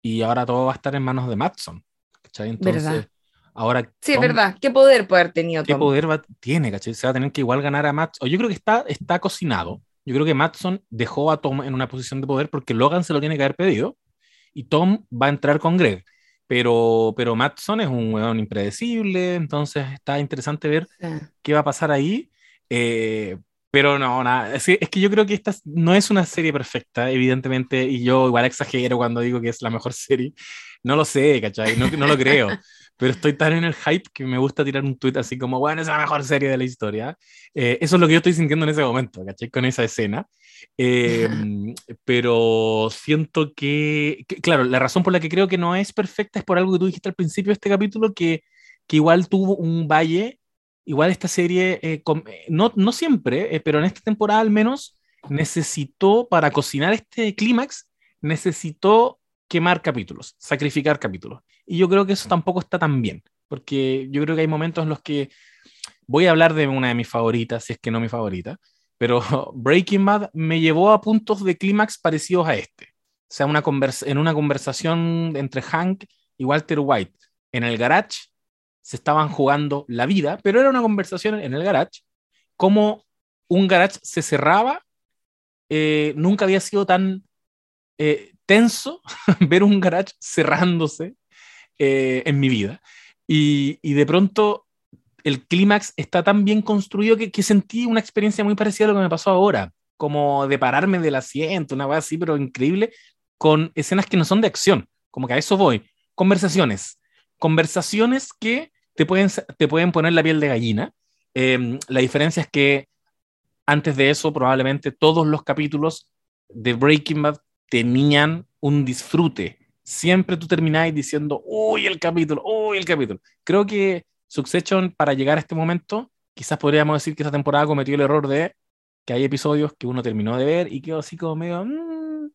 y ahora todo va a estar en manos de Matson, ¿cachai? Entonces, ¿Verdad? ahora... Sí, es verdad. ¿Qué poder puede haber tenido ¿Qué Tom? poder va- tiene, cachai? Se va a tener que igual ganar a Matson. Yo creo que está, está cocinado. Yo creo que Matson dejó a Tom en una posición de poder porque Logan se lo tiene que haber pedido y Tom va a entrar con Greg. Pero, pero Matson es un weón impredecible, entonces está interesante ver Sí. qué va a pasar ahí. Eh, pero no, nada. Es que, es que yo creo que esta no es una serie perfecta, evidentemente, y yo igual exagero cuando digo que es la mejor *laughs* serie. No lo sé, ¿cachai? No, no lo creo. Pero estoy tan en el hype que me gusta tirar un tweet así como, bueno, es la mejor serie de la historia. Eh, eso es lo que yo estoy sintiendo en ese momento, ¿cachai? Con esa escena. Eh, *laughs* pero siento que, que, claro, la razón por la que creo que no es perfecta es por algo que tú dijiste al principio de este capítulo, que, que igual tuvo un valle, igual esta serie, eh, com- eh, no, no siempre, eh, pero en esta temporada al menos, necesitó, para cocinar este clímax, necesitó quemar capítulos, sacrificar capítulos. Y yo creo que eso tampoco está tan bien, porque yo creo que hay momentos en los que voy a hablar de una de mis favoritas, si es que no mi favorita, pero *laughs* Breaking Bad me llevó a puntos de clímax parecidos a este. O sea, una convers en una conversación entre Hank y Walter White en el garage, se estaban jugando la vida, pero era una conversación en el garage, como un garage se cerraba, eh, nunca había sido tan eh, tenso *laughs* ver un garage cerrándose eh, en mi vida. Y, y de pronto el clímax está tan bien construido que, sentí una experiencia muy parecida a lo que me pasó ahora, como de pararme del asiento, una cosa así, pero increíble, con escenas que no son de acción, como que a eso voy, conversaciones, conversaciones que te pueden, te pueden poner la piel de gallina. Eh, la diferencia es que antes de eso, probablemente todos los capítulos de Breaking Bad tenían un disfrute. Siempre tú terminabas diciendo, uy, el capítulo, uy, el capítulo. Creo que Succession, para llegar a este momento, quizás podríamos decir que esta temporada cometió el error de que hay episodios que uno terminó de ver y quedó así como medio... "Mm".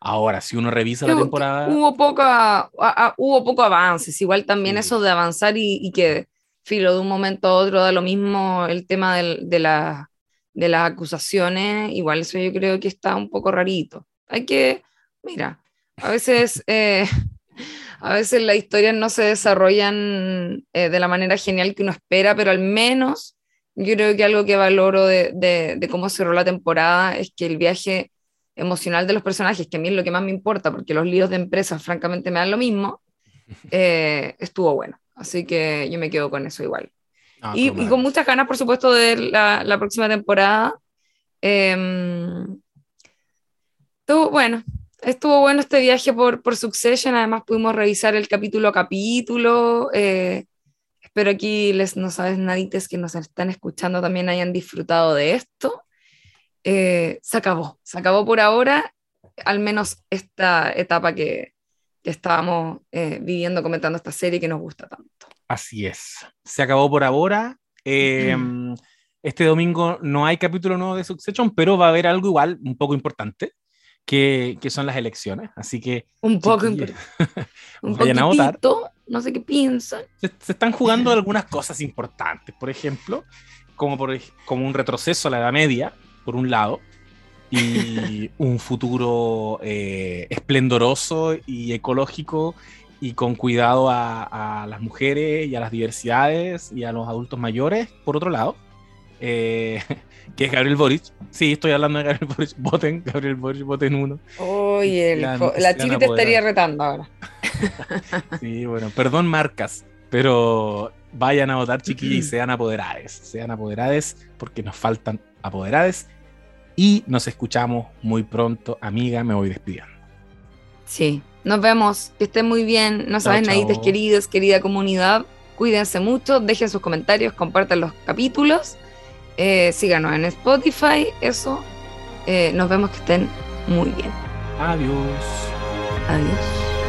Ahora, si uno revisa la temporada... Hubo, poca, a- a- hubo poco avances, igual también Sí. eso de avanzar y, y que filo de un momento a otro da lo mismo el tema del- de, la- de las acusaciones, igual eso yo creo que está un poco rarito. Hay que, mira, a veces, eh, *laughs* a veces las historias no se desarrollan eh, de la manera genial que uno espera, pero al menos yo creo que algo que valoro de, de- de cómo cerró la temporada es que el viaje emocional de los personajes, que a mí es lo que más me importa, porque los líos de empresas francamente me dan lo mismo, *laughs* eh, estuvo bueno. Así que yo me quedo con eso igual. Ah, y, y con muchas ganas, por supuesto, de la, la próxima temporada. Em, estuvo bueno. Estuvo bueno este viaje por, por Succession. Además, pudimos revisar el capítulo a capítulo. Eh, espero aquí les no sabes nadites que nos están escuchando también hayan disfrutado de esto. Eh, se acabó, se acabó por ahora, al menos esta etapa que, que estábamos eh, viviendo comentando esta serie que nos gusta tanto. Así es. Se acabó por ahora. Eh, Este domingo no hay capítulo nuevo de Succession, pero va a haber algo igual, un poco importante, que, que son las elecciones. Así que Un poco. *laughs* Un vayan a votar. no sé qué piensan. se, se están jugando algunas cosas importantes. Por ejemplo, como, por, como un retroceso a la Edad Media, por un lado, y *laughs* un futuro eh, esplendoroso y ecológico y con cuidado a, a las mujeres y a las diversidades y a los adultos mayores, por otro lado, eh, que es Gabriel Boric. Sí, estoy hablando de Gabriel Boric. *laughs* Voten, Gabriel Boric, voten uno. Oye, la sigan chica te estaría retando ahora. *laughs* Sí, bueno, perdón marcas, pero vayan a votar chiquillos y *clears throat* sean apoderades. Sean apoderades porque nos faltan apoderades. Y nos escuchamos muy pronto, amiga, me voy despidiendo. Sí, nos vemos. Que estén muy bien. No saben, nadites queridos, querida comunidad. Cuídense mucho, dejen sus comentarios, compartan los capítulos. Eh, síganos en Spotify, eso. Eh, nos vemos que estén muy bien. Adiós. Adiós.